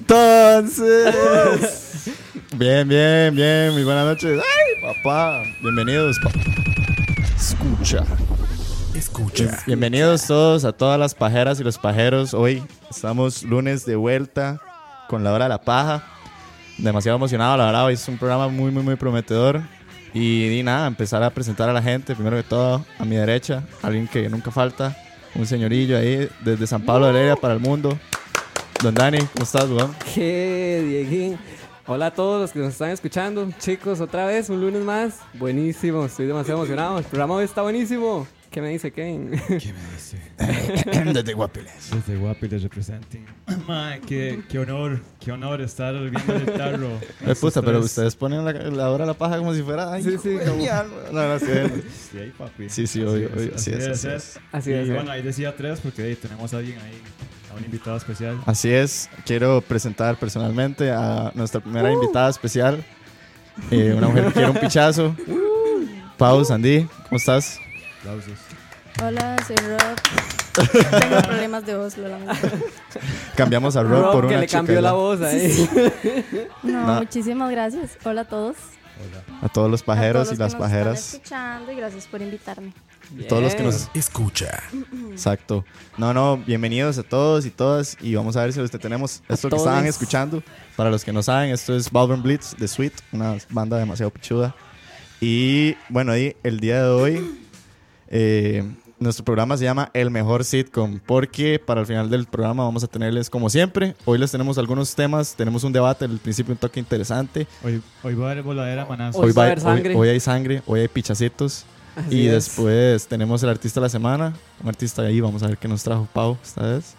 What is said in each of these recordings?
Entonces. Bien, bien, bien. Muy buenas noches. Ay, papá. Bienvenidos. Escucha. Escucha. Bienvenidos todos a todas las pajeras y los pajeros. Hoy estamos lunes de vuelta con la hora de la paja. Demasiado emocionado, la verdad. Hoy es un programa muy, muy, muy prometedor. Y, di nada, empezar a presentar a la gente. Primero que todo, a mi derecha, alguien que nunca falta. Un señorillo ahí desde San Pablo de Heredia para el mundo. Don Dani, ¿cómo estás, weón? ¿Qué, Dieguín? Hola a todos los que nos están escuchando. Chicos, otra vez, un lunes más. Buenísimo, estoy demasiado emocionado. El programa hoy está buenísimo. ¿Qué me dice Kevin? ¿Qué me dice? Desde Guapiles. Desde Guapi les representing. Mae, qué, qué honor, qué honor estar viendo el tarro. Eh, puta, pero ustedes ponen la, la hora de la paja como si fuera. Ay, Sí, sí, de como-. No, no, sí. Sí, ahí, papi. Sí, sí, Así obvio, es, obvio, Así así es, es, así es. Así y es, bueno, eh. ahí decía tres porque ahí tenemos a alguien ahí, a un invitado especial. Así es, quiero presentar personalmente a nuestra primera invitada especial, eh, una mujer que quiere un pichazo. Pau, Sandy, ¿cómo estás? Aplausos. Hola, soy Rob. Tengo problemas de voz, lo lamento. Cambiamos a Rob Rob, por que una le chica. cambió la voz ahí. No, No. muchísimas gracias. Hola a todos. Hola. A todos los A pajeros todos y los las que nos pajeras. Están escuchando y gracias por invitarme. Todos los que Bien. nos... Escucha. Exacto. No, no, bienvenidos a todos y todas. Y vamos a ver si los tenemos esto que todos. estaban escuchando. Para los que no saben, esto es Baldwin Blitz de Sweet, una banda demasiado pichuda. Y bueno, y el día de hoy, eh, nuestro programa se llama El Mejor Sitcom. Porque para el final del programa vamos a tenerles, como siempre, hoy les tenemos algunos temas. Tenemos un debate, al principio un toque interesante. Hoy, hoy va a haber voladera manazo. Hoy va a va- haber sangre. hoy hay sangre, hoy hay pichacitos. Así y es. después tenemos el artista de la semana, un artista ahí, vamos a ver qué nos trajo Pau esta vez.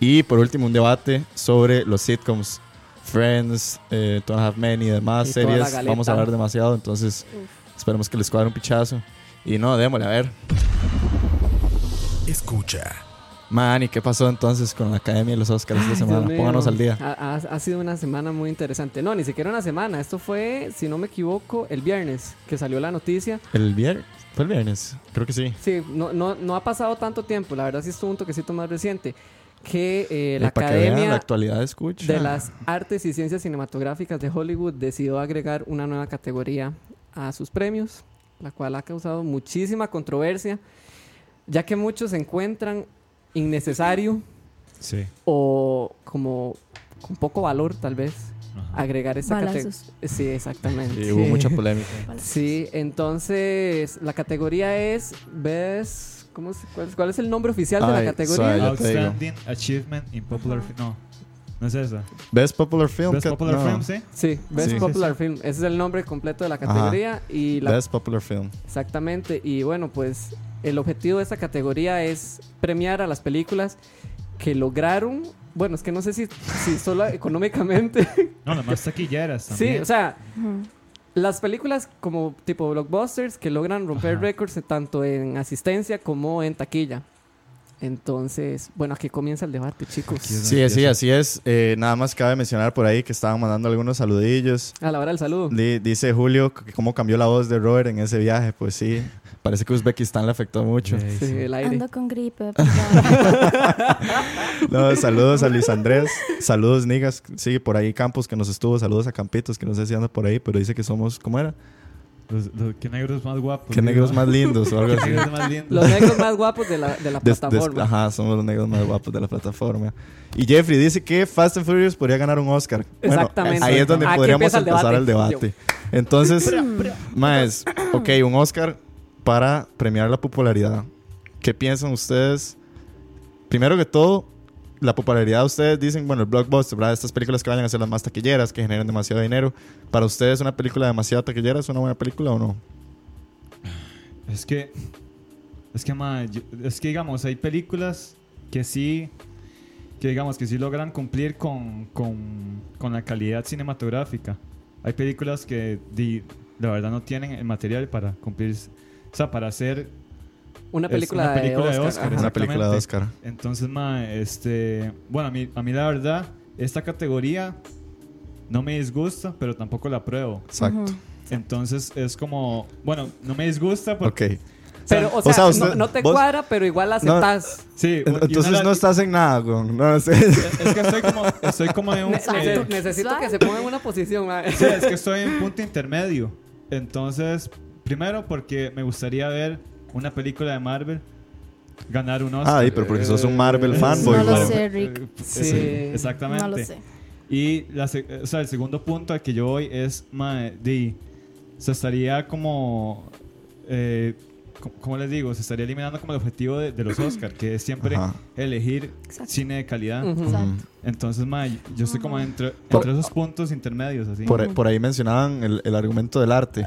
Y por último un debate sobre los sitcoms, Friends, eh, a Half Men y demás Y series. Vamos a hablar demasiado, entonces esperemos que les cuadre un pichazo. Y no, démosle, a ver. Escucha. Man, ¿y qué pasó entonces con la Academia de los Oscars esta semana? Mío. Pónganos al día. Ha, ha- ha sido una semana muy interesante. No, ni siquiera una semana. Esto fue, si no me equivoco, el viernes que salió la noticia. ¿El viernes? ¿Fue el viernes? Creo que sí. Sí, no, no, no ha pasado tanto tiempo. La verdad sí estuvo un toquecito más reciente. que eh, la Eh, que vean, Academia la actualidad escucha. de las Artes y Ciencias Cinematográficas de Hollywood decidió agregar una nueva categoría a sus premios, la cual ha causado muchísima controversia, ya que muchos encuentran innecesario Sí. o como con poco valor tal vez Ajá. agregar esa categoría. Sí, exactamente. Sí, hubo mucha polémica. Sí, entonces la categoría es ¿ves? ¿Cómo se- cuál, cuál es el nombre oficial de Ay, la categoría? digo. Outstanding Achievement in Popular Film. No, no es esa. Best Popular Film. Best Popular no. Film, sí. Sí, Best Sí. Popular Film. Ese es el nombre completo de la categoría y la Best Popular Film. exactamente y bueno, pues el objetivo de esta categoría es premiar a las películas que lograron, bueno, es que no sé si, si solo económicamente. No, las más taquilleras sí, o sea, las películas como tipo blockbusters que logran romper récords tanto en asistencia como en taquilla. Entonces, bueno, aquí comienza el debate, chicos. Sí, sí, así es. Eh, nada más cabe mencionar por ahí que estaban mandando algunos saludillos. A la hora del saludo. Di- dice Julio que cómo cambió la voz de Robert en ese viaje. Pues sí, parece que Uzbekistán le afectó mucho. Sí, Sí, el aire. Ando con gripe. No, saludos a Luis Andrés. Saludos, Nigas. Sí, por ahí Campos que nos estuvo. Saludos a Campitos que no sé si anda por ahí, pero dice que somos, ¿cómo era? Los, los- ¿Qué negros más guapos? Que digo. negros más lindos o algo ¿Qué así. negros más lindos? Los negros más guapos de la, de la Des- des- plataforma. ajá, somos los negros más guapos de la plataforma. Y Jeffrey dice que Fast and Furious podría ganar un Oscar. Bueno, Exactamente. ahí es donde Aquí podríamos el empezar el debate. debate. Entonces, más, ok, un Oscar para premiar la popularidad. ¿Qué piensan ustedes? Primero que todo, la popularidad, ustedes dicen, bueno, el blockbuster, ¿verdad? Estas películas que vayan a ser las más taquilleras, que generen demasiado dinero. ¿Para ustedes una película demasiado taquillera es una buena película o no? Es que, es que, ma, es que digamos, hay películas que sí, que digamos, que sí logran cumplir con, con, con la calidad cinematográfica. Hay películas que la verdad no tienen el material para cumplir, o sea, para hacer Una Es película, una película de de Oscar. Oscar, ajá. Una película de. Oscar. Entonces, ma, este, bueno, a mí, a mí la verdad, esta categoría no me disgusta, pero tampoco la apruebo. Exacto. Entonces es como, bueno, no me disgusta porque... Ok. Pero, o O sea, usted- no, no te vos- cuadra, pero igual la No. aceptas. Sí, Entonces la- no estás en nada, con no sé. Es que estoy como, estoy como en un... Eh, necesito Suave. que se ponga en una posición. sí, es que estoy en un punto intermedio. Entonces, primero porque me gustaría ver una película de Marvel ganar un Oscar. Ah, y pero porque sos un Marvel Eh, fanboy. no lo sé, Rick. Sí. Sí, exactamente. No lo sé. Y la o sea, el segundo punto al que yo voy es, mae, de, se estaría como, eh, ¿cómo les digo? Se estaría eliminando como el objetivo de, de los Oscars, que es siempre Ajá. elegir Exacto. cine de calidad. Exacto. Entonces, mae, yo estoy como entre, Por- entre esos puntos intermedios, así. Por, por ahí mencionaban el, el argumento del arte.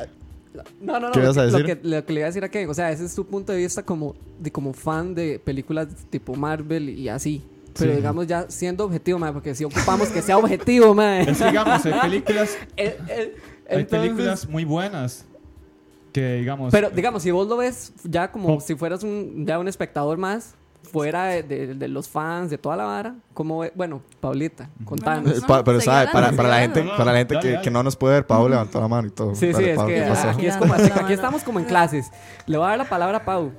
No, no, no. ¿Qué lo ibas a que- Lo decir? que, lo que le iba a decir a Kevin, o sea, ese es tu punto de vista como, de, como fan de películas tipo Marvel y así. Pero Sí. digamos ya siendo objetivo, ma, porque si ocupamos que sea objetivo, ma. Es que, digamos, hay películas, Eh, eh, hay entonces- películas muy buenas que, digamos... Pero digamos, si vos lo ves ya como Como- si fueras un, ya un espectador más, fuera de, de- de los fans, de toda la vara, como, bueno, Paulita, contanos. Eh, pa- pero sabe, para, la gente, para la gente Dale, que, dale. que no nos puede ver, Pau levantó la mano y todo. Sí, sí, Dale, es Pau, que aquí, es como, así- aquí estamos como en clases. Le voy a dar la palabra a Pau.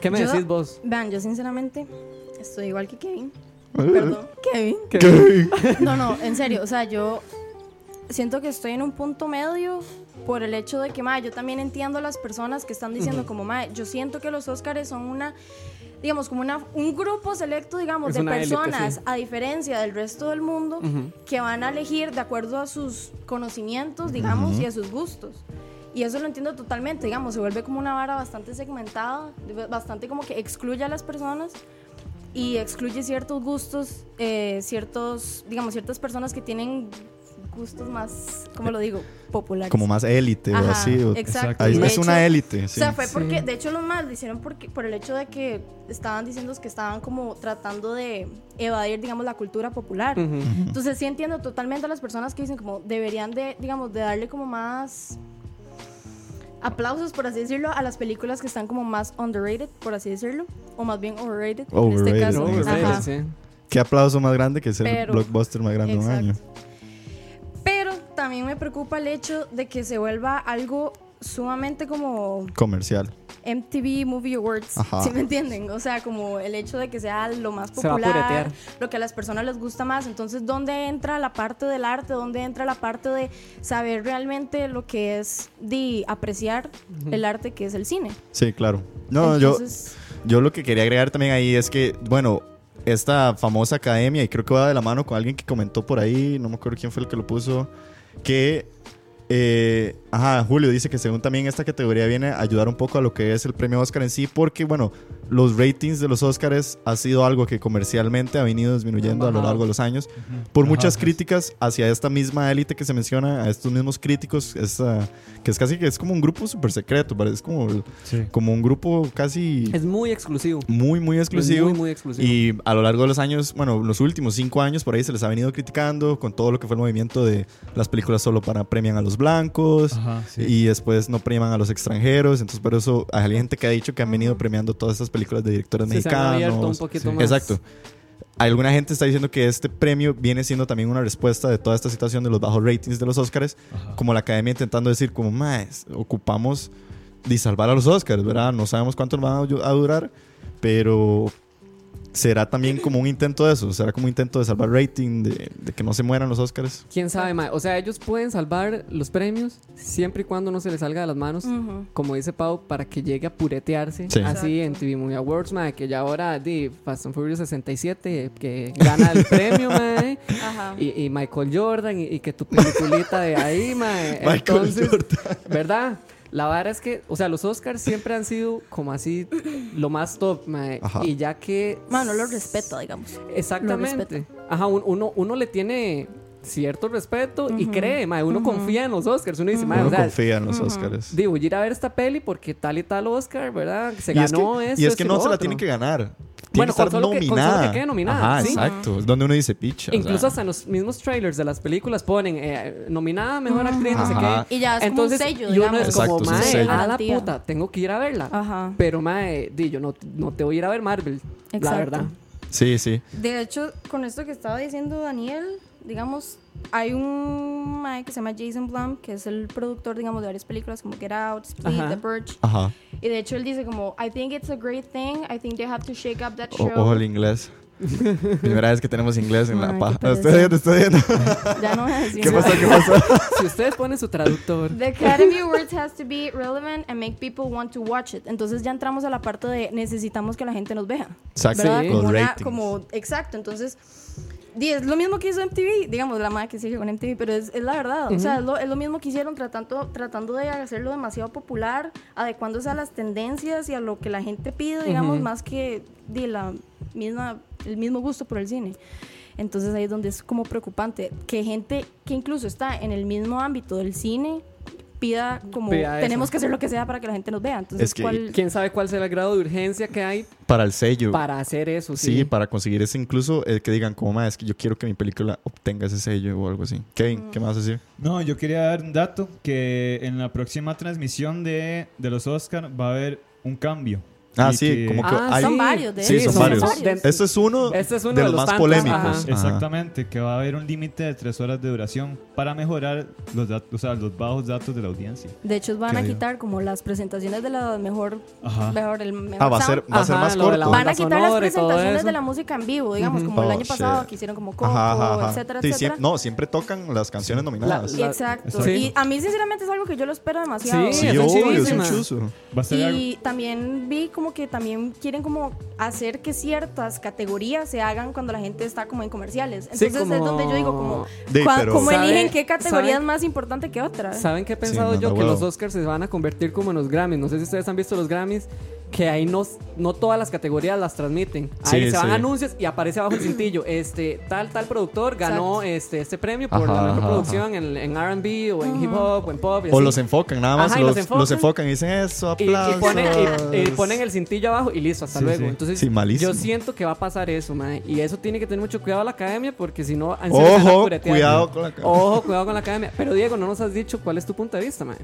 ¿Qué me Yo- decís vos? Vean, yo sinceramente estoy igual que Kevin. Perdón, Kevin. ¿Qué? No, no, en serio, o sea, yo siento que estoy en un punto medio por el hecho de que, ma, yo también entiendo a las personas que están diciendo como, ma, yo siento que los Óscares son una, digamos, como una, un grupo selecto, digamos, Es de élite, personas, sí. a diferencia del resto del mundo, que van a elegir de acuerdo a sus conocimientos, digamos, y a sus gustos. Y eso lo entiendo totalmente, digamos, se vuelve como una vara bastante segmentada, bastante como que excluye a las personas y excluye ciertos gustos, eh, ciertos, digamos, ciertas personas que tienen gustos más, ¿cómo lo digo? Populares. Como más élite o así. o- exacto. Ahí es una hecho, élite. O sea, fue porque, Sí. de hecho, los más lo hicieron porque, por el hecho de que estaban diciendo que estaban como tratando de evadir, digamos, la cultura popular. Entonces sí entiendo totalmente a las personas que dicen como deberían de, digamos, de darle como más aplausos, por así decirlo, a las películas que están como más underrated, por así decirlo, o más bien overrated, en Overrated, este caso. en este caso. sí. Qué aplauso más grande que ser el Pero- blockbuster más grande de un año. Pero también me preocupa el hecho de que se vuelva algo sumamente como Comercial. MTV Movie Awards, Ajá. ¿sí me entienden? O sea, como el hecho de que sea lo más Se va a popular, lo que a las personas les gusta más. Entonces, ¿dónde entra la parte del arte? ¿Dónde entra la parte de saber realmente lo que es de apreciar el arte que es el cine? Sí, claro. No, yo, yo lo que quería agregar también ahí es que, bueno, esta famosa academia, y creo que va de la mano con alguien que comentó por ahí, no me acuerdo quién fue el que lo puso, que, eh, ajá, Julio dice que según también esta categoría viene a ayudar un poco a lo que es el premio Oscar en sí, porque, bueno, los ratings de los Oscars ha sido algo que comercialmente ha venido disminuyendo a lo largo de los años, por muchas críticas hacia esta misma élite que se menciona, a estos mismos críticos, esta, que es casi que es como un grupo súper secreto, parece como, Sí. como un grupo casi Es muy exclusivo. muy, muy exclusivo. Es muy, muy exclusivo. Y a lo largo de los años, bueno, los últimos cinco años por ahí se les ha venido criticando con todo lo que fue el movimiento de las películas solo para premian a los blancos Ajá, sí. y después no premian a los extranjeros. Entonces, por eso hay gente que ha dicho que han venido premiando todas estas películas de directores Sí, se han un mexicanos. poquito Sí. más. Exacto. Alguna gente está diciendo que este premio viene siendo también una respuesta de toda esta situación de los bajos ratings de los Oscars, Ajá. como la academia intentando decir como, más ocupamos de salvar a los Oscars, ¿verdad? No sabemos cuánto van a durar, pero será también como un intento de eso, será como un intento de salvar rating, de, de que no se mueran los Oscars. ¿Quién sabe, mae? O sea, ellos pueden salvar los premios siempre y cuando no se les salga de las manos. ujú. Como dice Pau, para que llegue a puretearse. Sí. Así en TV Movie Awards, mae, que ya ahora di Fast and Furious 67, eh, que gana el premio, mae. Y, y Michael Jordan, y, y que tu peliculita de ahí, mae. Michael Entonces, Jordan. ¿verdad? La vara es que, o sea, los Oscars siempre han sido como así lo más top, mae. Ajá. Y ya que Bueno, lo respeto, digamos. Exactamente. Ajá, un- uno, uno le tiene cierto respeto y cree, mae, uno confía en los Oscars. Uno dice, mae, Uno o sea, confía en los Oscars. digo, ir a ver esta peli porque tal y tal Oscar, ¿verdad? Se Y es que, ganó eso. y es que esto no se la tiene que ganar. Tiene Bueno, que estar solo que- con solo nominada. que quede nominada, Ajá, sí. exacto. Es donde uno dice picha. o Incluso sea. hasta en los mismos trailers de las películas ponen eh, nominada mejor actriz, no sé qué. Y ya es como un sello, y uno digamos. es como, Exacto, mae, a la puta, tengo que ir a verla. Ajá. Pero, mae, di, yo no, no te voy a ir a ver Marvel, la Exacto. verdad. Sí, sí. De hecho, con esto que estaba diciendo Daniel, digamos, hay un mae que se llama Jason Blum, que es el productor, digamos, de varias películas como Get Out, Split, Ajá. The Purge. Ajá. Y de hecho él dice como, I think it's a great thing. I think they have to shake up that O- show. ojo el inglés. Primera vez que tenemos inglés en Ay, la paja. Estoy viendo, estoy viendo. Ya no voy a decir ¿Qué nada. pasó? ¿Qué pasó? Si ustedes ponen su traductor, The Academy Awards has to be relevant and make people want to watch it. Entonces ya entramos a la parte de necesitamos que la gente nos vea. Exacto. ¿verdad? Sí. Como, una- como- exacto, entonces es lo mismo que hizo MTV, digamos, la madre que sigue con MTV, pero es, es la verdad, o sea, es lo, es lo mismo que hicieron tratando, tratando de hacerlo demasiado popular, adecuándose a las tendencias y a lo que la gente pide, digamos, Ujú. más que di, la misma, el mismo gusto por el cine. Entonces ahí es donde es como preocupante que gente que incluso está en el mismo ámbito del cine pida como Pida eso. tenemos que hacer lo que sea para que la gente nos vea. Entonces, Es que- ¿cuál? quién sabe cuál será el grado de urgencia que hay Para el sello. para hacer eso. Sí, Sí, para conseguir ese incluso eh, que digan como más es que yo quiero que mi película obtenga ese sello o algo así. Kevin, ¿qué más vas a decir? No, yo quería dar un dato que en la próxima transmisión de, de los Oscar va a haber un cambio. Ah, sí, que- como que Ah, hay... Son varios, de Sí, son varios. varios. Este es uno, Este es uno de, los, más tantos, polémicos. ajá. Exactamente, que va a haber un límite de tres horas de duración para mejorar los datos, o sea, los bajos datos de la audiencia. De hecho, van a quitar como las presentaciones de la mejor, Ajá. mejor el mejor Ah, va a ser, va a ser más de la corto. Van a quitar las presentaciones de la música en vivo, digamos, como el Oh, año pasado shit. que hicieron como Coco, Ajá, etcétera, Sí, etcétera. no, siempre tocan las canciones nominadas. La- Exacto. Sí. Y a mí sinceramente es algo que yo lo espero demasiado. Sí, es un chuzo. Y también vi como que también quieren como hacer que ciertas categorías se hagan cuando la gente está como en comerciales. Sí, Entonces es como- donde yo digo como, pero- como ¿Sabe- eligen qué categoría sabe- es más importante que otra. ¿Saben qué he pensado manda yo? Que los Oscars se van a convertir como en los Grammys. No sé si ustedes han visto los Grammys, que ahí no, no todas las categorías las transmiten. Ahí Sí, se van sí. anuncios y aparece abajo el cintillo. Este, tal, tal productor ganó este, este premio por Ajá, la mejor ajá, producción en, en RB o en hip hop o en pop. y O así. los enfocan, nada más Ajá, y los, los enfocan. los enfocan y dicen eso, y, y aplausos. ponen, y- y ponen el cintillo abajo y listo, hasta Sí, luego. sí. Entonces, yo siento que va a pasar eso, mae. Y eso tiene que tener mucho cuidado la academia porque si no, Ojo, cuidado con la cara. Ojo, cuidado con la academia. Pero Diego, no nos has dicho cuál es tu punto de vista, mae.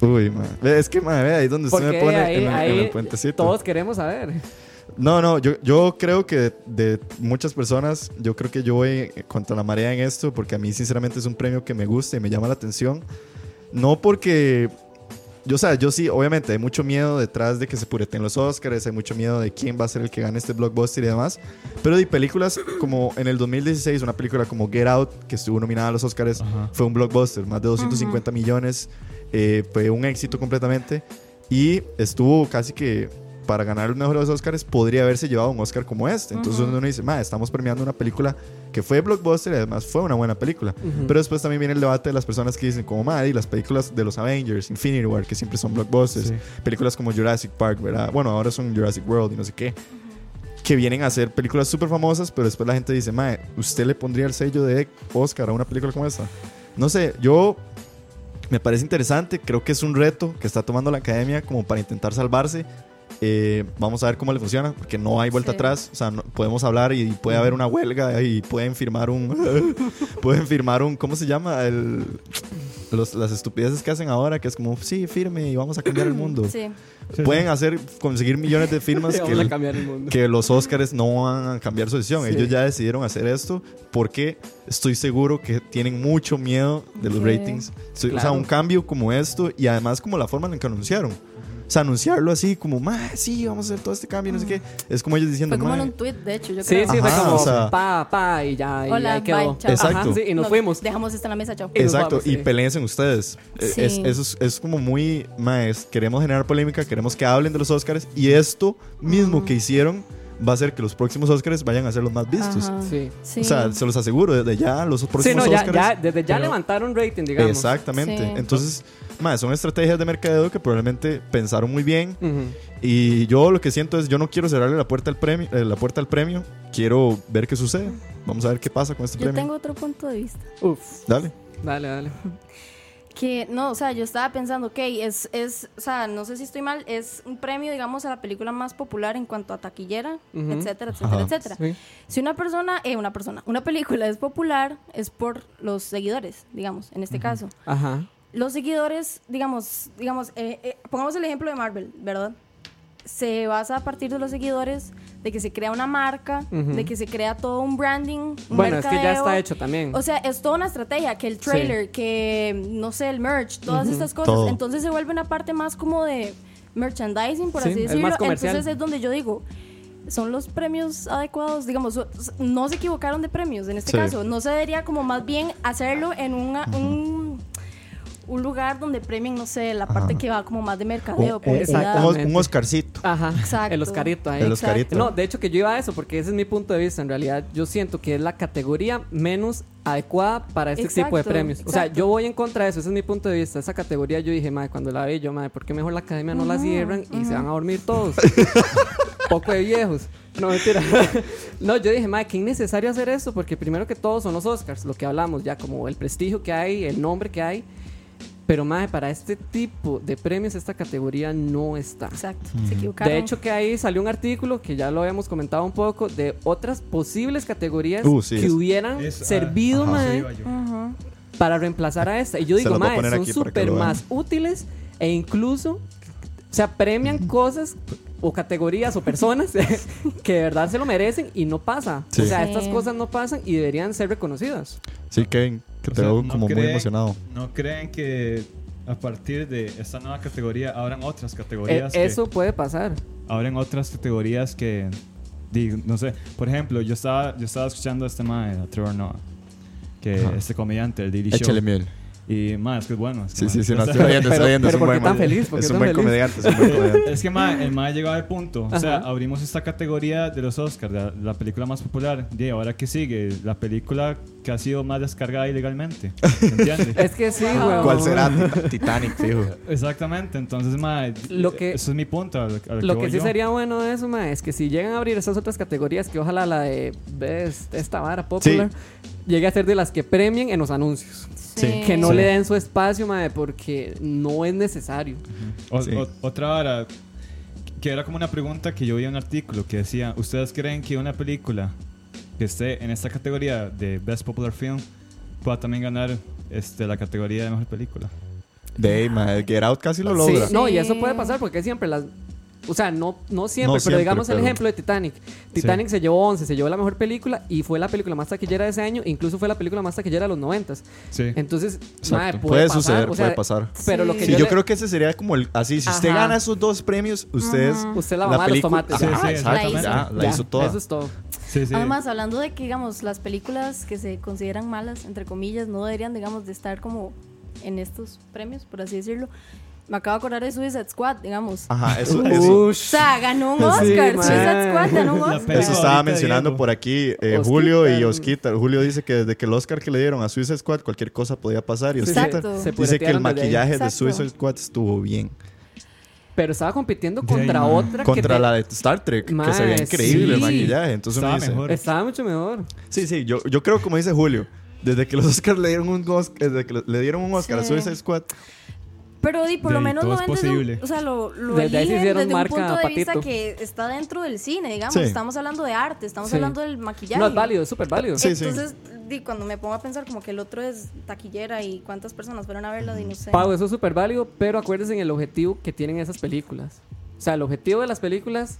Uy, Es que, man, ve, ahí es donde usted me pone ahí, en, el, en ahí el puentecito. todos queremos saber. No, no, yo, yo creo que de, de muchas personas, yo creo que yo voy contra la marea en esto, porque a mí sinceramente es un premio que me gusta y me llama la atención. No porque yo, o sea, yo sí, obviamente, hay mucho miedo detrás de que se pureten los Oscars, hay mucho miedo de quién va a ser el que gane este blockbuster y demás. Pero de películas como en el 2016, una película como Get Out, que estuvo nominada a los Oscars, Ajá. fue un blockbuster, más de 250 millones, eh, fue un éxito completamente. Y estuvo casi que para ganar los mejores Oscars podría haberse llevado un Oscar como este. Entonces uno dice, ma, estamos premiando una película que fue blockbuster y además fue una buena película. Pero después también viene el debate de las personas que dicen, como, ma, y las películas de los Avengers, Infinity War, que siempre son blockbusters, Sí. películas como Jurassic Park, ¿verdad? Bueno, ahora son Jurassic World y no sé qué. Que vienen a ser películas súper famosas, pero después la gente dice, ma, ¿usted le pondría el sello de Oscar a una película como esta? No sé, yo me parece interesante, creo que es un reto que está tomando la academia como para intentar salvarse. Eh, vamos a ver cómo le funciona, porque no hay vuelta Sí. atrás. O sea, no- podemos hablar y puede haber una huelga y pueden firmar un. pueden firmar un. ¿Cómo se llama? El, los- las estupideces que hacen ahora, que es como, sí, firme y vamos a cambiar el mundo. Sí. Pueden hacer, conseguir millones de firmas que, el que los Oscars no van a cambiar su decisión. Sí. Ellos ya decidieron hacer esto porque estoy seguro que tienen mucho miedo de los Sí. ratings. So- O sea, Claro. un cambio como esto y además como la forma en la que anunciaron. O sea, anunciarlo así como, ma, sí, vamos a hacer todo este cambio, no sé qué. Es como ellos diciendo, Fue como en "Ma, un tweet, de hecho, yo Sí, creo. sí, fue Ajá, como o sea- pa, pa, y ya, y Hola, ahí quedó. bye, chao. Exacto. Ajá, sí, y nos, fuimos. Dejamos esto en la mesa, chao. Y nos Exacto, vamos, y sí. peleense ustedes. Eh, Sí. Es, eso es, es como muy, más queremos generar polémica, queremos que hablen de los Oscars y esto mismo que hicieron va a hacer que los próximos Oscars vayan a ser los más vistos. Sí. Sí. O sea, se los aseguro, desde ya los Sí, próximos no, ya, Oscars. ya, desde ya Pero- levantaron rating, digamos. Exactamente. Sí. Entonces, mae, son estrategias de mercadeo que probablemente pensaron muy bien. Ujú. Y yo lo que siento es, yo no quiero cerrarle la puerta al premio, eh, la puerta al premio. Quiero ver qué sucede. Vamos a ver qué pasa con este Yo premio. tengo otro punto de vista. Uf, Dale. dale, dale. Que, no, o sea, yo estaba pensando, ok, es, es, o sea, no sé si estoy mal, es un premio, digamos, a la película más popular en cuanto a taquillera, etcétera, etcétera, Ajá. etcétera. Sí. Si una persona, eh, una persona, una película es popular, es por los seguidores, digamos, en este caso. Ajá. Los seguidores, digamos, digamos, eh, eh, pongamos el ejemplo de Marvel, ¿verdad? Se basa a partir de los seguidores, de que se crea una marca, de que se crea todo un branding, un Bueno, es que ya está hecho también. O sea, es toda una estrategia, que el trailer, que no sé, el merch, todas estas cosas. Todo. Entonces se vuelve una parte más como de merchandising, por Sí, así es decirlo. más comercial. Entonces es donde yo digo, son los premios adecuados, digamos, no se equivocaron de premios en este Sí. caso. No se debería como más bien hacerlo en una- un, un lugar donde premien, no sé, la parte Ajá. que va como más de Un, mercadeo, un- publicidad. un- un Exactamente. Oscarcito. Ajá. Exacto. El Oscarito ahí. El Exacto. Oscarito. No, de hecho que yo iba a eso porque ese es mi punto de vista. En realidad yo siento que es la categoría menos adecuada para este Exacto, tipo de premios. O sea, exacto. yo voy en contra de eso. Ese es mi punto de vista. Esa categoría yo dije, madre, cuando la vi yo, madre, ¿por qué mejor la academia no la Ujú, cierran y se van a dormir todos? Poco de viejos. No, mentira. no, yo dije, madre, qué innecesario hacer eso porque primero que todo son los Oscars, lo que hablamos ya, como el prestigio que hay, el nombre que hay. Pero, madre, para este tipo de premios esta categoría no está. Exacto, se equivocaron. De hecho, que ahí salió un artículo que ya lo habíamos comentado un poco de otras posibles categorías Uh, sí, que es- hubieran Es- ah, servido yo. Ujú. para reemplazar a esta. Y yo digo, poner son súper más útiles e incluso, o sea, premian cosas o categorías o personas que de verdad se lo merecen y no pasa. Sí. O sea, Sí. estas cosas no pasan y deberían ser reconocidas. Sí, Kevin, que O te sea, veo ¿no como muy creen- emocionado. ¿No creen que a partir de esta nueva categoría abran otras Eh, categorías? que- eso puede pasar. abren otras categorías que no sé por ejemplo yo estaba yo estaba escuchando a este mae a Trevor Noah que Ajá. este comediante el Daily Show Échale miel. Y más es que es bueno es que, Sí, mae, sí, sí, no, estoy oyendo, estoy oyendo. pero es un ¿por qué tan feliz? ¿Por qué Es tan un buen feliz? comediante, es un buen comediante. es que mae, el mae llegaba al punto o sea Ajá. abrimos esta categoría de los Oscars la, la película más popular y ahora que sigue la película que ha sido más descargada ilegalmente ¿entiendes? Es que sí, güey. ¿Cuál será? Tit- Titanic, fijo. exactamente entonces mae, Lo que- eso es mi punto a lo, a Lo voy que sí yo. sería bueno de eso, ma, es que si llegan a abrir esas otras categorías, que ojalá la de esta vara popular llegue a ser de las que premien en los anuncios. Sí. Que no Sí. le den su espacio, ma, porque no es necesario. O- Sí. o- otra vara, que era como una pregunta que yo vi en un artículo que decía, ¿ustedes creen que una película que esté en esta categoría de Best Popular Film pueda también ganar este, la categoría de Mejor Película? De Get Out casi lo Sí, logra. no, y eso puede pasar porque siempre las O sea, no, no siempre, No pero siempre, digamos el pero- ejemplo de Titanic. Titanic se llevó 11, se llevó la mejor película y fue la película más taquillera de ese año, incluso fue la película más taquillera de los 90. Sí. Entonces, mae, Puede, puede, pasar, suceder, o sea, puede pasar. Pero lo Sí. que Sí, yo, yo le- creo que ese sería como el así, si usted Ajá. gana esos dos premios, ustedes Usted la mamá de los película- tomates. Sí, Ajá, sí, exacto, exactamente. ya, la Ya, hizo toda. Eso es todo. Sí, sí. Además, hablando de que, digamos, las películas que se consideran malas, entre comillas, no deberían, digamos, de estar como en estos premios, por así decirlo. Me acabo de acordar de Suicide Squad, digamos. Ajá, eso, eso, O sea, ganó un Sí, Oscar. man. Suicide Squad ganó un Oscar. eso estaba mencionando Diego. por aquí eh. Julio y Osquita. Julio dice que desde que el Oscar que le dieron a Suicide Squad cualquier cosa podía pasar y Sí, Osquita dice que el maquillaje de. Suicide Squad estuvo bien. Pero estaba compitiendo ahí, contra otra Contra la de Star Trek, que se veía increíble el sí. maquillaje. Entonces Estaba dice, mejor. Estaba mucho mejor. Sí, sí, yo, yo creo como dice Julio, desde que los Oscars le dieron un Oscar, desde que le dieron un Oscar a Sí. Suicide Squad, Pero di, por De lo menos lo es ven desde o sea, lo, lo Desde se eligen desde un punto de vista que está dentro del cine, digamos. Sí. Estamos hablando de arte, estamos Sí. hablando del maquillaje. No, es válido, es súper válido. Sí, sí. Entonces, di, cuando me pongo a pensar como que el otro es taquillera y cuántas personas fueron a verla, di, no sé. Pau, eso es súper válido, pero acuérdense en el objetivo que tienen esas películas. O sea, el objetivo de las películas,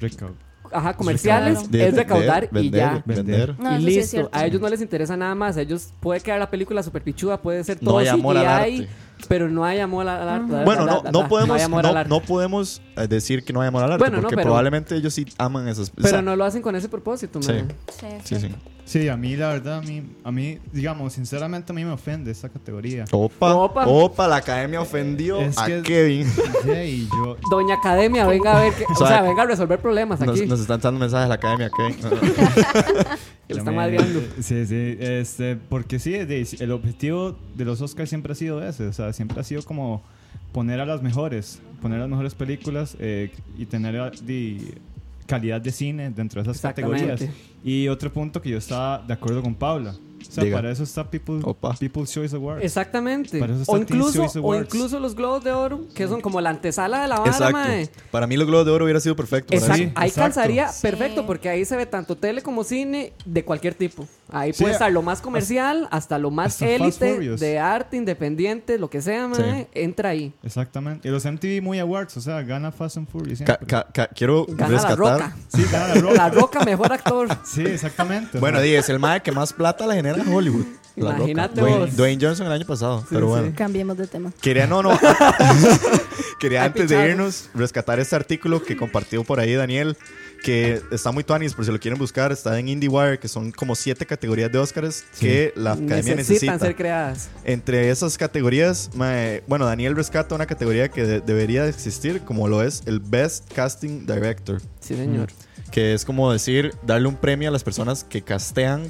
Rico. ajá, comerciales, Claro. es recaudar y vender, ya. Vender. No, y sí listo. a ellos no les interesa nada más. A ellos puede quedar la película súper pichuda, puede ser No todo hay amor al CGI, arte. Pero no hay amor al arte. Bueno, no, no podemos, no, no podemos decir que no hay amor al arte, Bueno, no, porque pero- probablemente ellos sí aman esas. o Pero sea, no lo hacen con ese propósito, Sí. man. Sí, Sí, sí. Sí, a mí la verdad, a mí, a mí, digamos, sinceramente a mí me ofende esta categoría. Opa, Opa. opa, la academia ofendió Es a que- Kevin. Yeah, y yo, Doña Academia, venga a ver, que, o sea, sea, venga a resolver problemas Nos, aquí. nos están dando mensajes de la academia, Kevin. que Ya está me- madreando. Sí, sí, este, porque sí, de- el objetivo de los Oscars siempre ha sido ese, o sea, siempre ha sido como poner a las mejores, poner las mejores películas eh, y tener di- calidad de cine dentro de esas categorías. Y otro punto que yo estaba de acuerdo con Paula, o sea, Diga. para eso está People. People's Choice Awards. Exactamente. Para eso está O incluso, o incluso los Globos de Oro, que son como la antesala de la vara, Exacto. mae. Para mí los Globos de Oro hubiera sido perfecto. para Exacto. Sí, ahí exacto. calzaría perfecto porque ahí se ve tanto tele como cine de cualquier tipo. Ahí Sí, puede estar lo más comercial hasta lo más élite de arte independiente, lo que sea, mae, entra ahí. Exactamente. Y los MTV Muy Awards, o sea, gana Fast and Furious. Ca- siempre. ca- ca- quiero Gana la rescatar. roca. Sí, gana la Roca. La Roca, mejor actor. Sí, exactamente. Bueno, di, es el mae que más plata le genera en Hollywood. La. Imagínate Dwayne, vos. Dwayne Johnson el año pasado. pero bueno. Cambiemos de tema. Quería, no, no. Quería antes de irnos rescatar este artículo que compartió por ahí Daniel, que está muy tuanis, por si lo quieren buscar, está en IndieWire, que son como siete categorías de Oscars que la academia Necesitan necesita. ser creadas. Entre esas categorías, mae, bueno, Daniel rescata una categoría que de- debería de existir, como lo es el Best Casting Director, Sí, señor. que es como decir, darle un premio a las personas que castean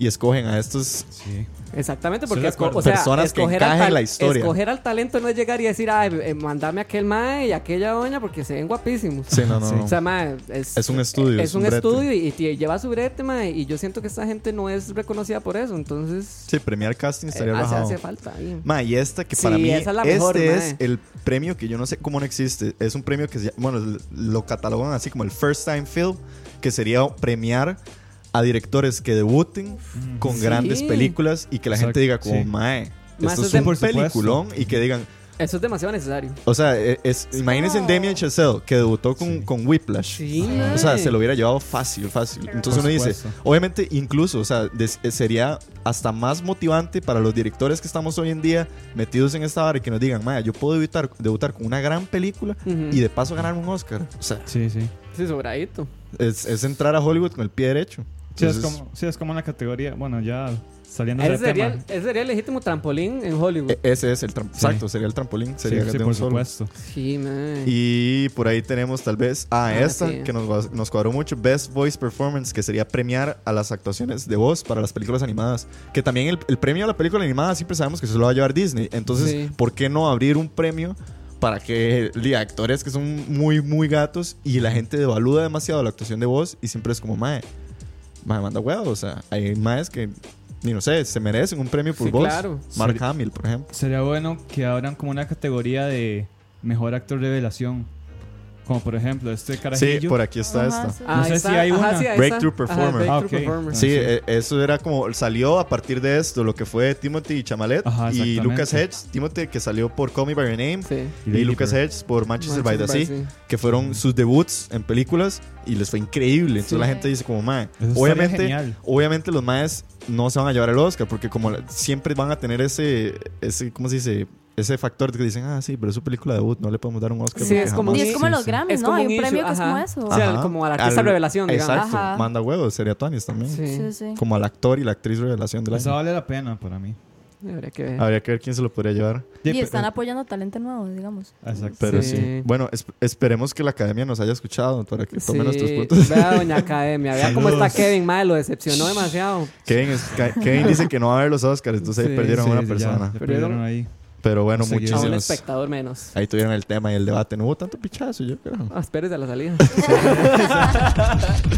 y escogen a estos sí. Exactamente, porque esco- o sea, Personas que escoger al encajen tal- la historia. Escoger al talento no es llegar y decir, ay, eh, mandame a aquel mae y a aquella doña porque se ven guapísimos. Sí, no, no, Sí. no. O sea, mae, es, Es un estudio, Es, es un, brete. estudio y, y lleva su brete, mae. Y yo siento que esta gente no es reconocida por eso. Entonces, Sí, premiar casting eh, estaría hace, bajado. hace falta. ahí. Ma, y esta que Sí, para mí esa es la este mejor, es mae. el premio que yo no sé cómo no existe. Es un premio que bueno, lo catalogan así como el First Time Film, que sería premiar a directores que debuten con Sí. grandes películas y que la gente diga como, sí. mae, Ma, esto es un peliculón y que digan, Eso es demasiado necesario. o sea, e- es, imagínense en Damien Chazelle que debutó con, con Whiplash. Sí, O sea, se lo hubiera llevado fácil, fácil. Entonces Por uno dice, obviamente, incluso, o sea, des- eh, sería hasta más motivante para los directores que estamos hoy en día metidos en esta vara y que nos digan, Maya, yo puedo debutar, debutar con una gran película Ujú. y de paso ganar un Oscar. O sea, Sí, sí. Sí, sobradito. es, es entrar a Hollywood con el pie derecho. Sí es, como, sí, es como una categoría. Bueno, ya saliendo Ese del sería, tema. el, ese sería el legítimo trampolín en Hollywood. e- ese es el trampolín. Sí. Exacto, sería el trampolín. Sí, Sería sí, de por un solo. supuesto. sí, mae. Y por ahí tenemos tal vez, ah, Ah, esta, sí. que nos, nos cuadró mucho, Best Voice Performance, que sería premiar a las actuaciones de voz para las películas animadas. Que también el, el premio a la película animada siempre sabemos que se lo va a llevar Disney. Entonces, Sí. ¿por qué no abrir un premio para que li, actores que son muy, muy gatos y la gente devalúa demasiado la actuación de voz y siempre es como, mae, mae, manda huevo. O sea, hay maes que, ni no sé, se merecen un premio por Sí, voz. claro. Mark. Hamill, por ejemplo. Sería bueno que abran como una categoría de mejor actor revelación. Como por ejemplo, este carajillo. Sí, por aquí está Ajá, esta. sí. No sé si hay una. sí, Breakthrough Performer. Breakthrough Ah. Performer. Sí, sí. eh, eso era como salió a partir de esto, lo que fue Timothy Chamalet Ajá, y. Lucas Hedges. Timothy que salió por Call Me by Your Name Sí. y, Lucas. Hedges por Manchester, by the Sea, que fueron sus debuts en películas y les fue increíble. Entonces Sí. la gente dice como, mae, obviamente, obviamente los maes no se van a llevar el Oscar porque como siempre van a tener ese, ese ¿cómo se dice? Ese factor de que dicen, ah, sí, pero es su película debut, no le podemos dar un Oscar. Sí, es como Y jamás". es como Sí, los sí. Grammys, ¿no? Hay un un premio issue, que es como ajá. eso. O sea, como al artista revelación, digamos. Exacto, Ajá. manda huevos, sería Tuanis también. Sí. Sí, sí. Como al actor y la actriz revelación del Eso año. vale la pena para mí. Habría que ver. Habría que ver quién se lo podría llevar. Y están apoyando talento nuevo, digamos. Exacto. Pero Sí. sí. Bueno, es- esperemos que la academia nos haya escuchado para que tome nuestros Sí, puntos. Vea, doña Academia. Vea cómo está. Kevin, madre. Lo decepcionó demasiado. Kevin, es- Kevin dice que no va a ver los Oscars, entonces ahí Sí, perdieron a una persona. ya perdieron ahí. Pero bueno, Seguidores. A un muchísimos. espectador menos. Ahí tuvieron el tema y el debate. No hubo tanto pichazo, yo creo. Ah, espérese a la salida.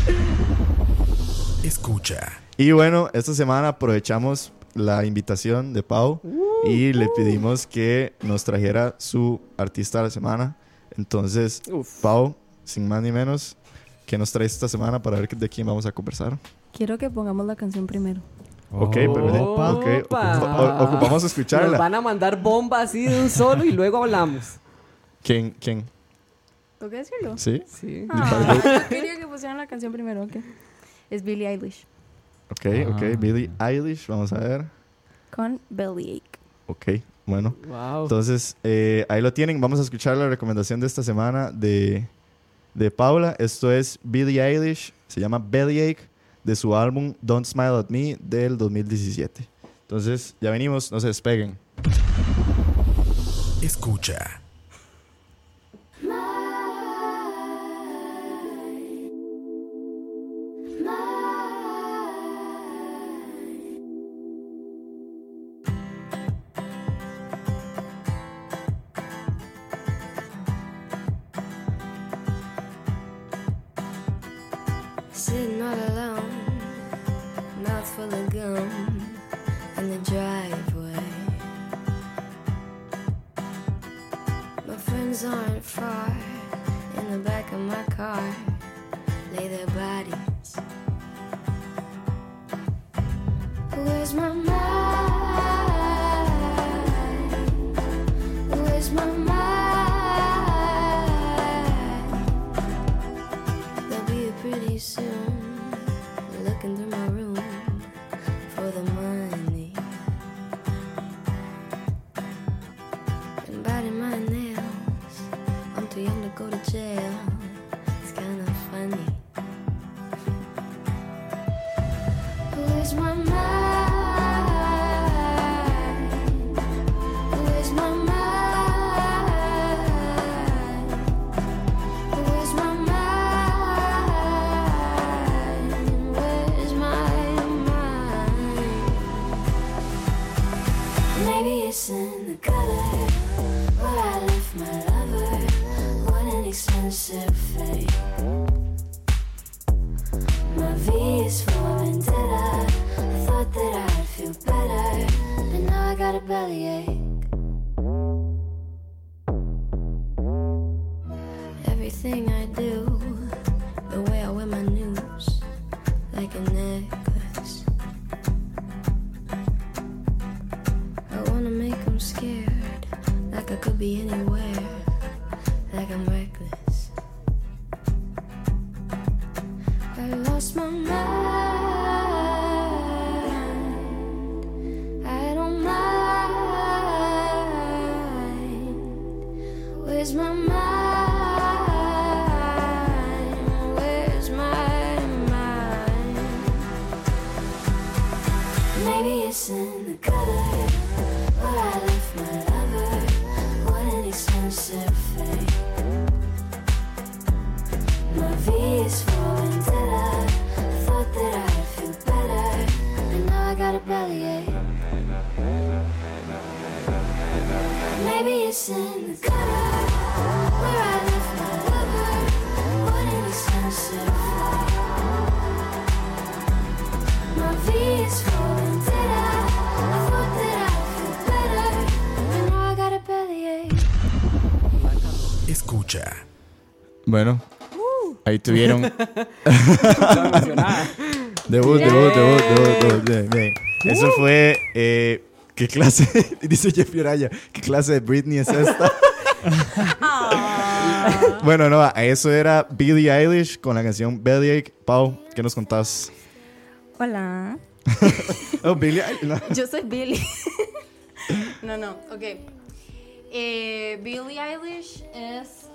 Escucha. Y bueno, esta semana aprovechamos la invitación de Pau y le pedimos que nos trajera su artista de la semana. Entonces, Uf. Pau, sin más ni menos, ¿qué nos traes esta semana para ver de quién vamos a conversar? Quiero que pongamos la canción primero. Ok, pero Opa. ok, ocupa- ocupamos Nos escucharla. van a mandar bombas así de un solo y luego hablamos. ¿Quién? ¿Quién? ¿Tengo que decirlo? ¿Sí? Sí. Ah, yo quería que pusieran la canción primero, ok. Es Billie Eilish Ok, Ah. ok. Billie Eilish, vamos a ver. con Bellyache. Ok, bueno. Wow. Entonces, eh, ahí lo tienen. Vamos a escuchar la recomendación de esta semana de, de Paula. Esto es Billie Eilish, se llama Bellyache, de su álbum Don't Smile at Me del 2017. Entonces, ya venimos, no se despeguen. Escucha. Sitting all alone, mouth full of gum in the driveway. My friends aren't far in the back of my car, lay their bodies. Where's my mind? Go to jail. Bueno, ahí tuvieron debut, debut, debut, debut, debut. Bien, bien. Eso fue. eh, ¿Qué clase? Dice Jeffrey Araya. ¿Qué clase de Britney es esta? bueno, no, eso era Billie Eilish con la canción Bellyache. Pau, ¿qué nos contás? Hola. Oh, Billie Eilish. no. Yo soy Billie. no, no, ok. Eh, Billie Eilish es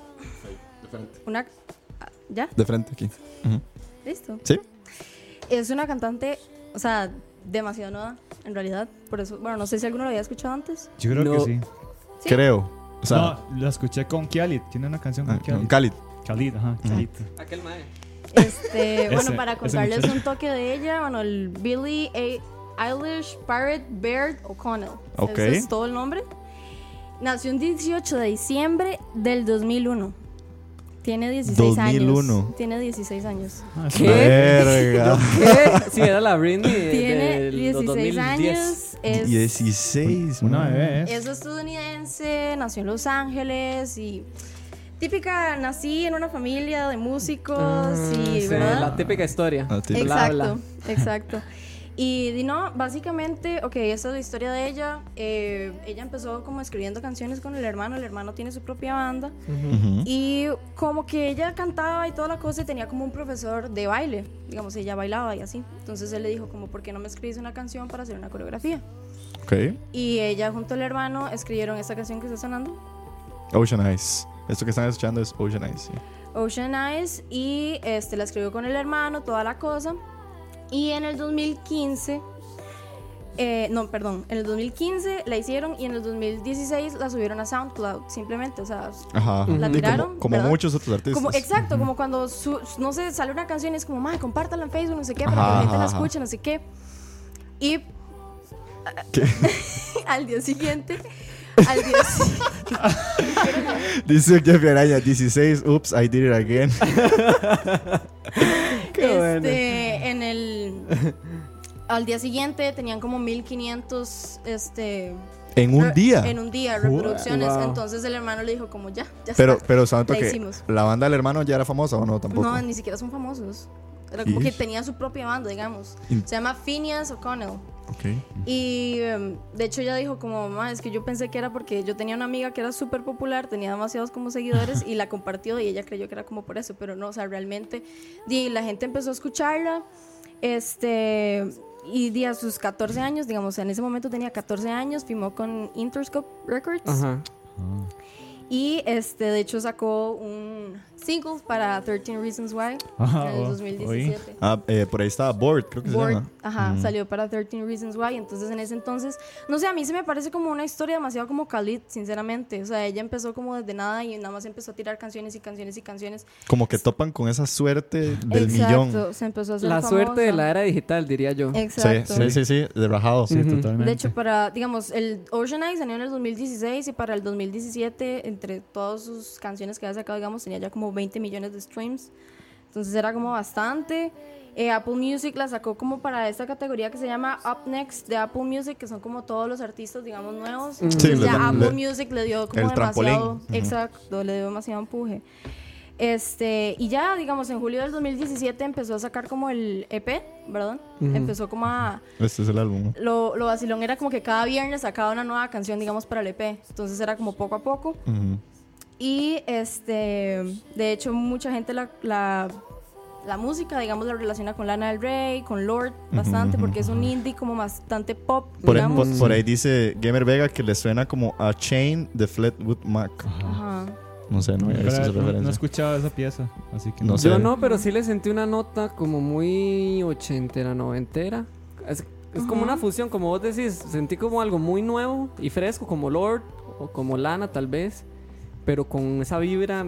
una... ¿Ya? De frente aquí. Ujú. ¿Listo? ¿Sí? Es una cantante, o sea, demasiado nueva, en realidad. Por eso, bueno, no sé si alguno lo había escuchado antes. Yo creo No. que sí. ¿Sí? Creo. O sea, no, la escuché con Khalid. Tiene una canción con ah, Khalid. con Khalid. Khalid, ajá. Khalid. Aquel mae. Este, bueno, Ese- para contarles un toque de ella, bueno, el Billie A. Eilish Barrett Baird O'Connell. Ok. Ese es todo el nombre. Nació el 18 de diciembre del 2001. Tiene 16 2001. años. Tiene 16 años. Ah, ¿Qué? Verga. ¿Qué? Sí, era la Britney de, Tiene de los 16 2010. años. Es, 16. Una bebé es. es estadounidense, nació en Los Ángeles y típica, nací en una familia de músicos Ah, y, sí, ¿verdad? La típica historia. La típica. Exacto, exacto. Y, y no, básicamente, ok, esa es la historia de ella. Eh, ella empezó como escribiendo canciones con el hermano, el hermano tiene su propia banda. Ujú. Y como que ella cantaba y toda la cosa y tenía como un profesor de baile, digamos, ella bailaba y así. Entonces él le dijo como, ¿por qué no me escribes una canción para hacer una coreografía? Ok. Y ella junto al hermano escribieron esta canción que está sonando, Ocean Eyes. Esto que están escuchando es Ocean Eyes. sí. Ocean Eyes, y este, la escribió con el hermano, toda la cosa. Y en el 2015, eh, no, perdón, en el 2015 la hicieron y en el 2016 la subieron a SoundCloud, simplemente, o sea, Ajá. La Sí, tiraron, como, como muchos otros artistas. como, exacto, como cuando, su- no sé, sale una canción y es como, madre, compártala en Facebook, no sé qué, para Ajá, que la gente ajá, la escuche, no sé qué. Y ¿Qué? al día siguiente, al día siguiente, Dice Jeffrey Araya, 16, oops, I did it again. Qué bueno. este, en el, al día siguiente tenían como 1500, este... En un día. En un día, reproducciones. Wow. Entonces el hermano le dijo como, ya, ya Pero, está. pero santo la que hicimos. la banda del hermano ya era famosa o no tampoco. No, ni siquiera son famosos. Era como que tenía su propia banda, digamos. In- Se llama Phineas O'Connell. Y em, de hecho ella dijo como, mamá, es que yo pensé que era porque yo tenía una amiga que era súper popular, tenía demasiados como seguidores y la compartió y ella creyó que era como por eso, pero no, o sea, realmente di, la gente empezó a escucharla, este, y di, a sus 14 años, digamos, en ese momento tenía 14 años, firmó con Interscope Records Ajá. y este, de hecho sacó un single para 13 Reasons Why Ajá, en el oh, 2017. Ah, eh, por ahí estaba Board, creo que se llama. ajá, Mm. salió para 13 Reasons Why. Entonces, en ese entonces, no sé, a mí se me parece como una historia demasiado como Khalid, sinceramente. O sea, ella empezó como desde nada y nada más empezó a tirar canciones y canciones y canciones. Como que topan con esa suerte del Exacto, millón. se empezó a hacer La famosa. suerte de la era digital, diría yo. Sí, Exacto. sí, sí, sí, de rajado. Sí, Ujú. totalmente. De hecho, para, digamos, el Ocean Eyes salió en el 2016 y para el 2017, entre todas sus canciones que había sacado, digamos, tenía ya como 20 millones de streams. Entonces era como bastante. Eh, Apple Music la sacó como para esta categoría que se llama Up Next de Apple Music, que son como todos los artistas, digamos, nuevos. Entonces le ya Apple le- Music le dio como demasiado. Ujú. Exacto, le dio demasiado empuje. Este, y ya, digamos, en julio del 2017 empezó a sacar como el EP, ¿verdad? Empezó como a, Este es el álbum. lo, lo vacilón era como que cada viernes sacaba una nueva canción, digamos, para el EP. Entonces era como poco a poco. Ujú. Y este, de hecho, mucha gente la, la, la música, digamos, la relaciona con Lana del Rey, con Lord, bastante, porque es un indie como bastante pop, Por, digamos. por- por ahí dice Gamer Vega que le suena como a Chain de Fleetwood Mac. Ajá. No sé, no esa no, no he escuchado esa pieza, así que No sé. Yo no, pero sí le sentí una nota como muy ochentera, noventera. Es, es como una fusión, como vos decís. Sentí como algo muy nuevo y fresco, como Lord o como Lana, tal vez. Pero con esa vibra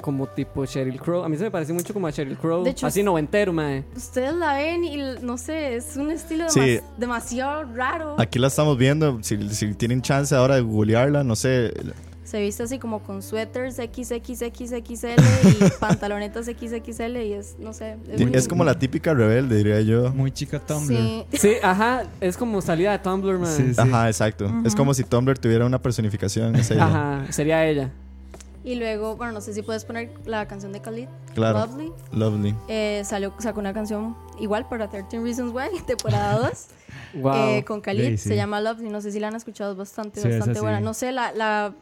como tipo Sheryl Crow. A mí se me parece mucho como a Sheryl Crow. De hecho, así es- noventero, mae. Ustedes la ven y no sé, es un estilo Sí. demas- demasiado raro. Aquí la estamos viendo. Si, si tienen chance ahora de googlearla, no sé. Se viste así como con suéteres XXXXL y pantalonetas XXL y es, no sé. Es, muy- como la típica rebelde, diría yo. muy chica Tumblr. Sí. Sí, ajá. Es como salida de Tumblr, mae. Sí, sí. Ajá, exacto. Es como si Tumblr tuviera una personificación. es ella. Ajá, sería ella. Y luego, bueno, no sé si puedes poner la canción de Khalid, Claro. Lovely. Lovely. Eh, salió, sacó una canción igual para 13 Reasons Why, temporada 2, Wow. eh, con Khalid. Sí, sí. Se llama Lovely. No sé si la han escuchado, es bastante, Sí, esa bastante sí. buena. No sé, la, la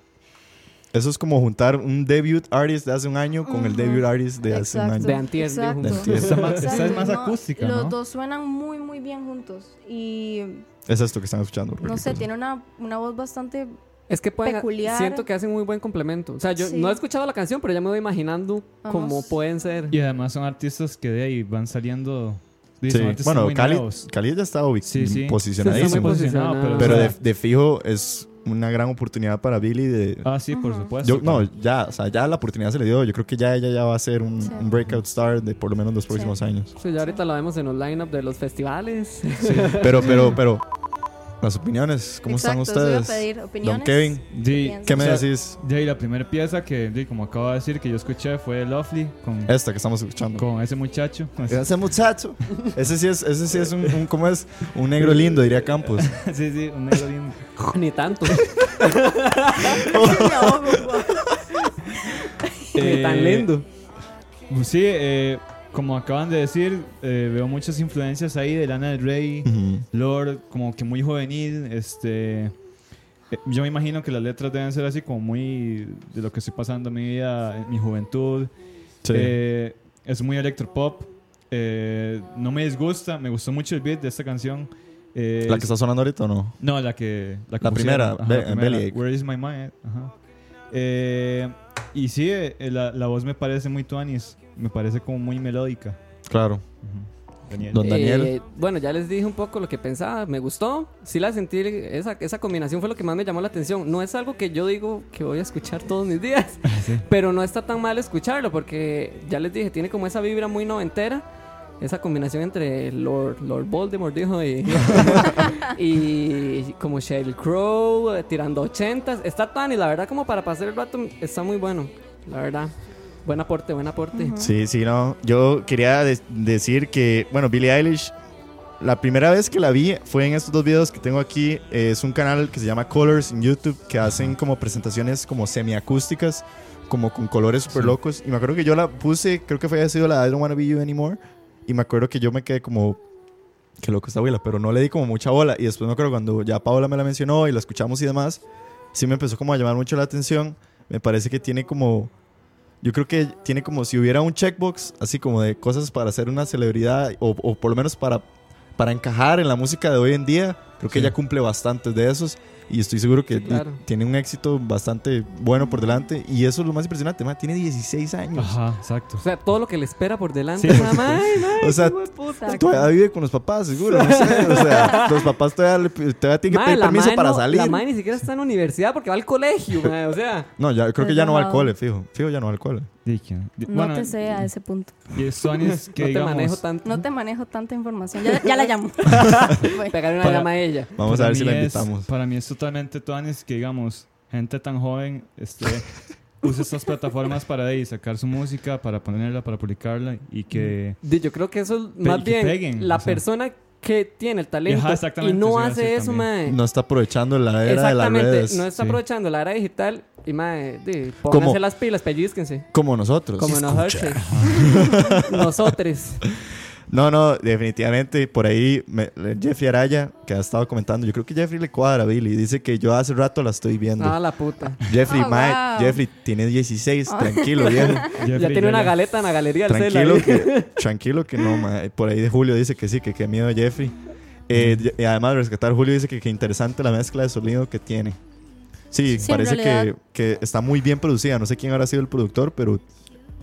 Eso es como juntar un debut artist de hace un año con el Ujú. debut artist de hace un Exacto. año. De. Exacto. De Exacto, esta es más no, acústica, Los ¿no? dos suenan muy, muy bien juntos. Y Es esto que están escuchando. no sé, tiene una, una voz bastante. Es que pueden, peculiar. siento que hacen muy buen complemento. O sea, yo Sí. no he escuchado la canción, pero ya me voy imaginando cómo Vamos. pueden ser. Y además son artistas que de ahí van saliendo. sí, Bueno, Cali. Cali ya está Sí, sí. posicionadísimo. Pero o de, sea, de fijo es una gran oportunidad para Billy de... Ah, sí, por supuesto. Yo, no, pero- ya, o sea, ya la oportunidad se le dio. Yo creo que ya ella ya va a ser un, Sí. un breakout star de por lo menos los próximos años. Sí, ya ahorita la vemos en los lineup de los festivales. Pero, pero, pero, las opiniones, ¿cómo Exacto, están eso iba a ustedes? pedir, Don opiniones. Kevin, Sí, piensas? ¿qué me decís? De ahí la primera pieza que, di, como acabo de decir, que yo escuché fue Lovely con, Esta que estamos escuchando. con ese muchacho. Ese muchacho. Ese sí es, ese sí es un, un- ¿cómo es? Un negro lindo, diría Campos. sí, sí, un negro lindo. Ni tanto. Ni tan Eh, lindo. Pues Sí, eh, como acaban de decir, eh, veo muchas influencias ahí de Lana del Rey. Lord, como que muy juvenil. Este, eh, yo me imagino que las letras deben ser así como muy de lo que estoy pasando en mi vida, en mi juventud. Sí. Eh, es muy electropop. Eh, no me disgusta, me gustó mucho el beat de esta canción. Eh, ¿La que está sonando ahorita o no? No, la que. La, que La pusieron. primera, Ajá, la primera. Where is my mind? Ajá. Eh, y sí, eh, la, la voz me parece muy tuanis. Me parece como muy melódica. Claro. Daniel. Don Daniel. Eh, bueno, ya les dije un poco lo que pensaba. Me gustó. Sí la sentí. Esa, esa combinación fue lo que más me llamó la atención. No es algo que yo digo que voy a escuchar todos mis días. Sí. Pero no está tan mal escucharlo porque ya les dije, tiene como esa vibra muy noventera. Esa combinación entre Lord, Lord Voldemort, dijo, y, y como Sheryl Crow, eh, tirando ochentas. Está tan y la verdad como para pasar el rato está muy bueno. La verdad. Buen aporte, buen aporte. Sí, sí, no. Yo quería de- decir que, bueno, Billie Eilish, la primera vez que la vi fue en estos dos videos que tengo aquí. Eh, es un canal que se llama Colors en YouTube, que hacen como presentaciones como semiacústicas, como con colores súper Sí. locos. Y me acuerdo que yo la puse, creo que fue ha sido la I Don't Wanna Be You Anymore. Y me acuerdo que yo me quedé como, qué loco esta abuela, pero no le di como mucha bola. Y después me acuerdo cuando ya Paola me la mencionó y la escuchamos y demás, sí me empezó como a llamar mucho la atención. Me parece que tiene como yo creo que tiene como si hubiera un checkbox, así como de cosas para ser una celebridad o, o por lo menos para, para encajar en la música de hoy en día. Creo que Sí. ella cumple bastantes de esos y estoy seguro que Sí, claro. tiene un éxito bastante bueno por delante. Y eso es lo más impresionante, ma, tiene 16 años. Ajá, exacto. O sea, todo lo que le espera por delante. Sí, mamá, ay, ay, O sea, puta. Todavía vive con los papás, seguro. No sé. O sea, los papás todavía, le- todavía tienen que pedir permiso para no- salir. La mae ni siquiera está en la universidad porque va al colegio, O sea, No, ya, creo que ya no va al cole, fijo. Fijo ya no va al cole. No bueno, te sé a ese punto. Y es que no te digamos, manejo tanto. No te manejo tanta información. Ya, ya la llamo. Voy. Pegar una llama a ella. Vamos para a ver si mí la es- invitamos. Para mí es totalmente tuanis que, digamos, gente tan joven este, use estas plataformas para ahí, sacar su música, para ponerla, para publicarla y que... Yo creo que eso es más que bien peguen, la o sea. Que tiene el talento Ajá, y no hace eso, mae. No está aprovechando la era de las redes. no está sí. aprovechando la era digital y mae, di, pónganse las pilas, pellizquense. Como nosotros. Como nosotros. Nosotros. No, no, definitivamente por ahí me- Jeffrey Araya, que ha estado comentando, yo creo que Jeffrey le cuadra a Billy, dice que yo hace rato la estoy viendo. Ah, la puta. Jeffrey, Oh, mae, wow. Jeffrey tiene 16, tranquilo, viejo. ya tiene una galeta en la galería del tranquilo Cela. que, tranquilo que no, mae. Por ahí de Julio dice que sí, que qué miedo Jeffrey. Eh, y además de rescatar, Julio dice que qué interesante la mezcla de sonido que tiene. Sí, Sí, parece que, que está muy bien producida. No sé quién habrá sido el productor, pero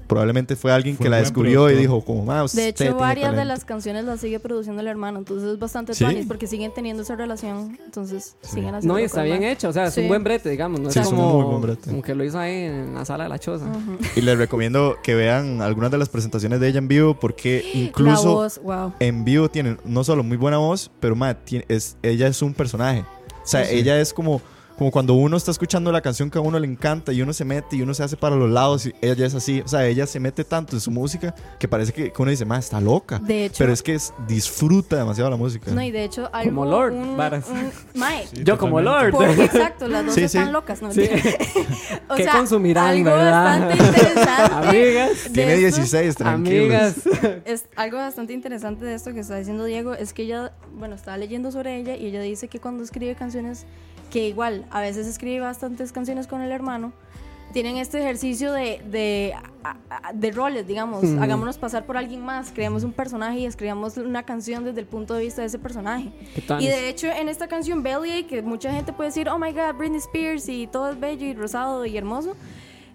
probablemente fue alguien Fue que la descubrió y dijo como, "Ma, usted De hecho, tiene varias de talento". las canciones las sigue produciendo el hermano. Entonces es bastante ¿Sí? tuanis porque siguen teniendo esa relación. Entonces siguen haciendo No, y está bien más. hecho, o sea, es Sí. un buen brete, digamos. No Sí, es es un como, muy buen brete. como que lo hizo ahí en la sala de la choza. Ujú. Y les recomiendo que vean algunas de las presentaciones de ella en vivo porque incluso voz, wow. en vivo tiene no solo muy buena voz, pero ma, tiene- es, ella es un personaje. O sea, Sí. ella es como, como cuando uno está escuchando la canción que a uno le encanta y uno se mete y uno se hace para los lados y ella es así, o sea, ella se mete tanto en su música que parece que, que uno dice, ma, está loca. De hecho- Pero es que es- disfruta demasiado la música. No, y de hecho, algo. Como Lord, un- varas. un- mae, Yo como Lord. porque, exacto, las dos Sí, están sí. locas, ¿no? Sí. o ¿Qué sea, consumirán, algo verdad? bastante interesante. Amigas. Tiene esto- 16, tranquilos. Amigas. es algo bastante interesante de esto que está diciendo Diego es que ella, bueno, estaba leyendo sobre ella y ella dice que cuando escribe canciones, que igual a veces escribe bastantes canciones con el hermano, tienen este ejercicio de, de, de roles, digamos, hagámonos pasar por alguien más, creamos un personaje y escribamos una canción desde el punto de vista de ese personaje. Y de hecho en esta canción Bellyache, que mucha gente puede decir, oh my god, Britney Spears y todo es bello y rosado y hermoso,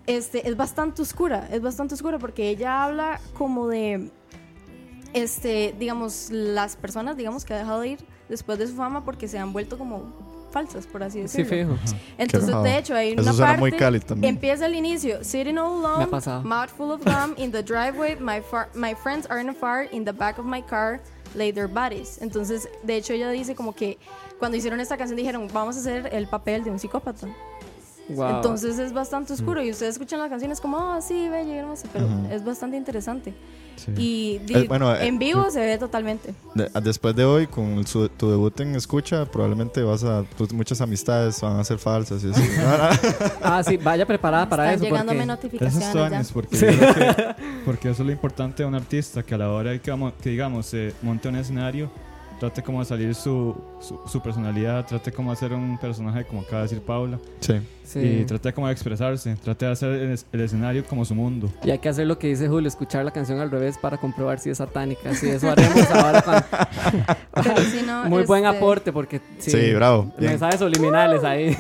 este, es bastante oscura, es bastante oscura porque ella habla como de, este, digamos, las personas, digamos, que ha dejado de ir después de su fama porque se han vuelto como falsas, por así Sí, decirlo. fijo. Entonces, de hecho, hay Eso una suena parte, muy Cali también. empieza el inicio, sitting all alone, pasado. mouth full of gum, in the driveway, my, far- my friends are in a far, in the back of my car, lay their bodies. Entonces, de hecho, ella dice como que cuando hicieron esta canción dijeron, vamos a hacer el papel de un psicópata. Wow. Entonces es bastante oscuro Mm. y ustedes escuchan las canciones como, oh, sí, bella y hermosa, pero es bastante interesante. Sí. Y di- Eh, bueno, eh, en vivo se ve totalmente. De- después de hoy, con su- tu debut en Escucha, probablemente vas a. pues, muchas amistades van a ser falsas. Y así. Ah, sí, vaya preparada para Están eso. llegándome Porque... Eso notificaciones es ya. tuanis, porque, creo que- porque eso es lo importante de un artista, que a la hora de que, vamos- que digamos, se monte un escenario, trate como de salir su, su, su personalidad, trate como de hacer un personaje, como acaba de decir Paula, Sí. Sí. y trate como de expresarse, trate de hacer el, el escenario como su mundo. Y hay que hacer lo que dice Julio, escuchar la canción al revés para comprobar si es satánica. Sí, eso haremos ahora. cuando- si no, Muy buen este, aporte porque... Sí, Sí, bravo. Bien. Mensajes subliminales ahí.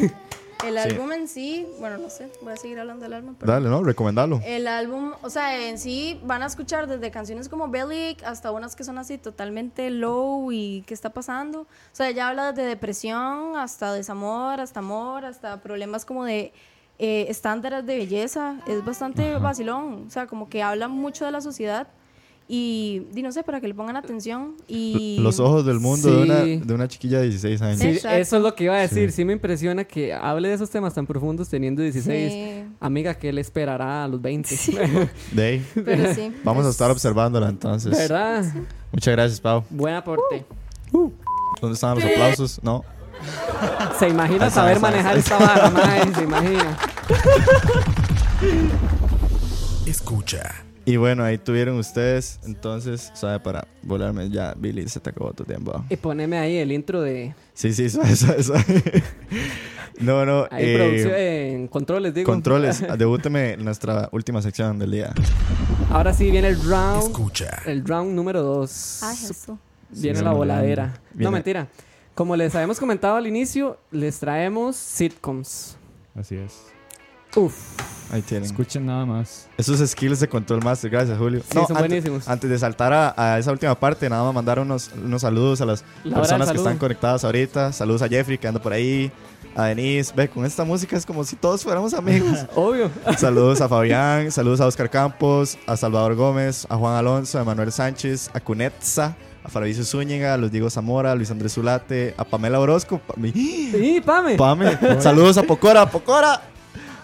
El Sí. álbum en sí, bueno, no sé, voy a seguir hablando del álbum. pero- Dale, ¿no? Recomendalo. El álbum, o sea, en sí van a escuchar desde canciones como Belly hasta unas que son así totalmente low y qué está pasando. O sea, ella habla desde depresión hasta desamor, hasta amor, hasta problemas como de eh, estándares de belleza. Es bastante vacilón. O sea, como que habla mucho de la sociedad y, y no sé, para que le pongan atención. Y Los ojos del mundo de, una, de una chiquilla de 16 años. Sí, eso es lo que iba a decir. Sí. Sí. me impresiona que hable de esos temas tan profundos teniendo 16. Sí, Amiga, ¿qué le esperará a los 20? De ahí. pero sí. Vamos a es- estar observándola entonces. ¿Verdad? Muchas gracias, Pau. Buen aporte. ¿Dónde estaban los aplausos? No. Se imagina está, saber está, manejar ahí esta mae, se imagina. Escucha. Y bueno, ahí tuvieron ustedes. Entonces, sabe, para volarme ya, Billy, se te acabó tu tiempo. Y poneme ahí el intro de. Sí, sí, suave, suave, suave. No, no. Ahí eh, producción, en controles, digo. controles. Debúteme en nuestra última sección del día. Ahora sí viene el round. Escucha. El round número 2. Ay, Jesús. Viene Sí, la voladera. viene. No, mentira. Como les habíamos comentado al inicio, les traemos sitcoms. Así es. Uf, Ahí tienen. Escuchen nada más. Esos skills de Control Master, gracias Julio. Sí, son antes, buenísimos. Antes de saltar a, a esa última parte, nada más mandar unos, unos saludos a las La personas que están conectadas ahorita. Saludos a Jeffrey que anda por ahí, a Denise. Ve, con esta música es como si todos fuéramos amigos. obvio. saludos a Fabián, saludos a Oscar Campos, a Salvador Gómez, a Juan Alonso, a Manuel Sánchez, a Cunetza, a Fabricio Zúñiga, a Luis Diego Zamora, a Luis Andrés Zulate, a Pamela Orozco. Pa- mi- Sí, Pame. Pame. Saludos a Pocora, Pocora.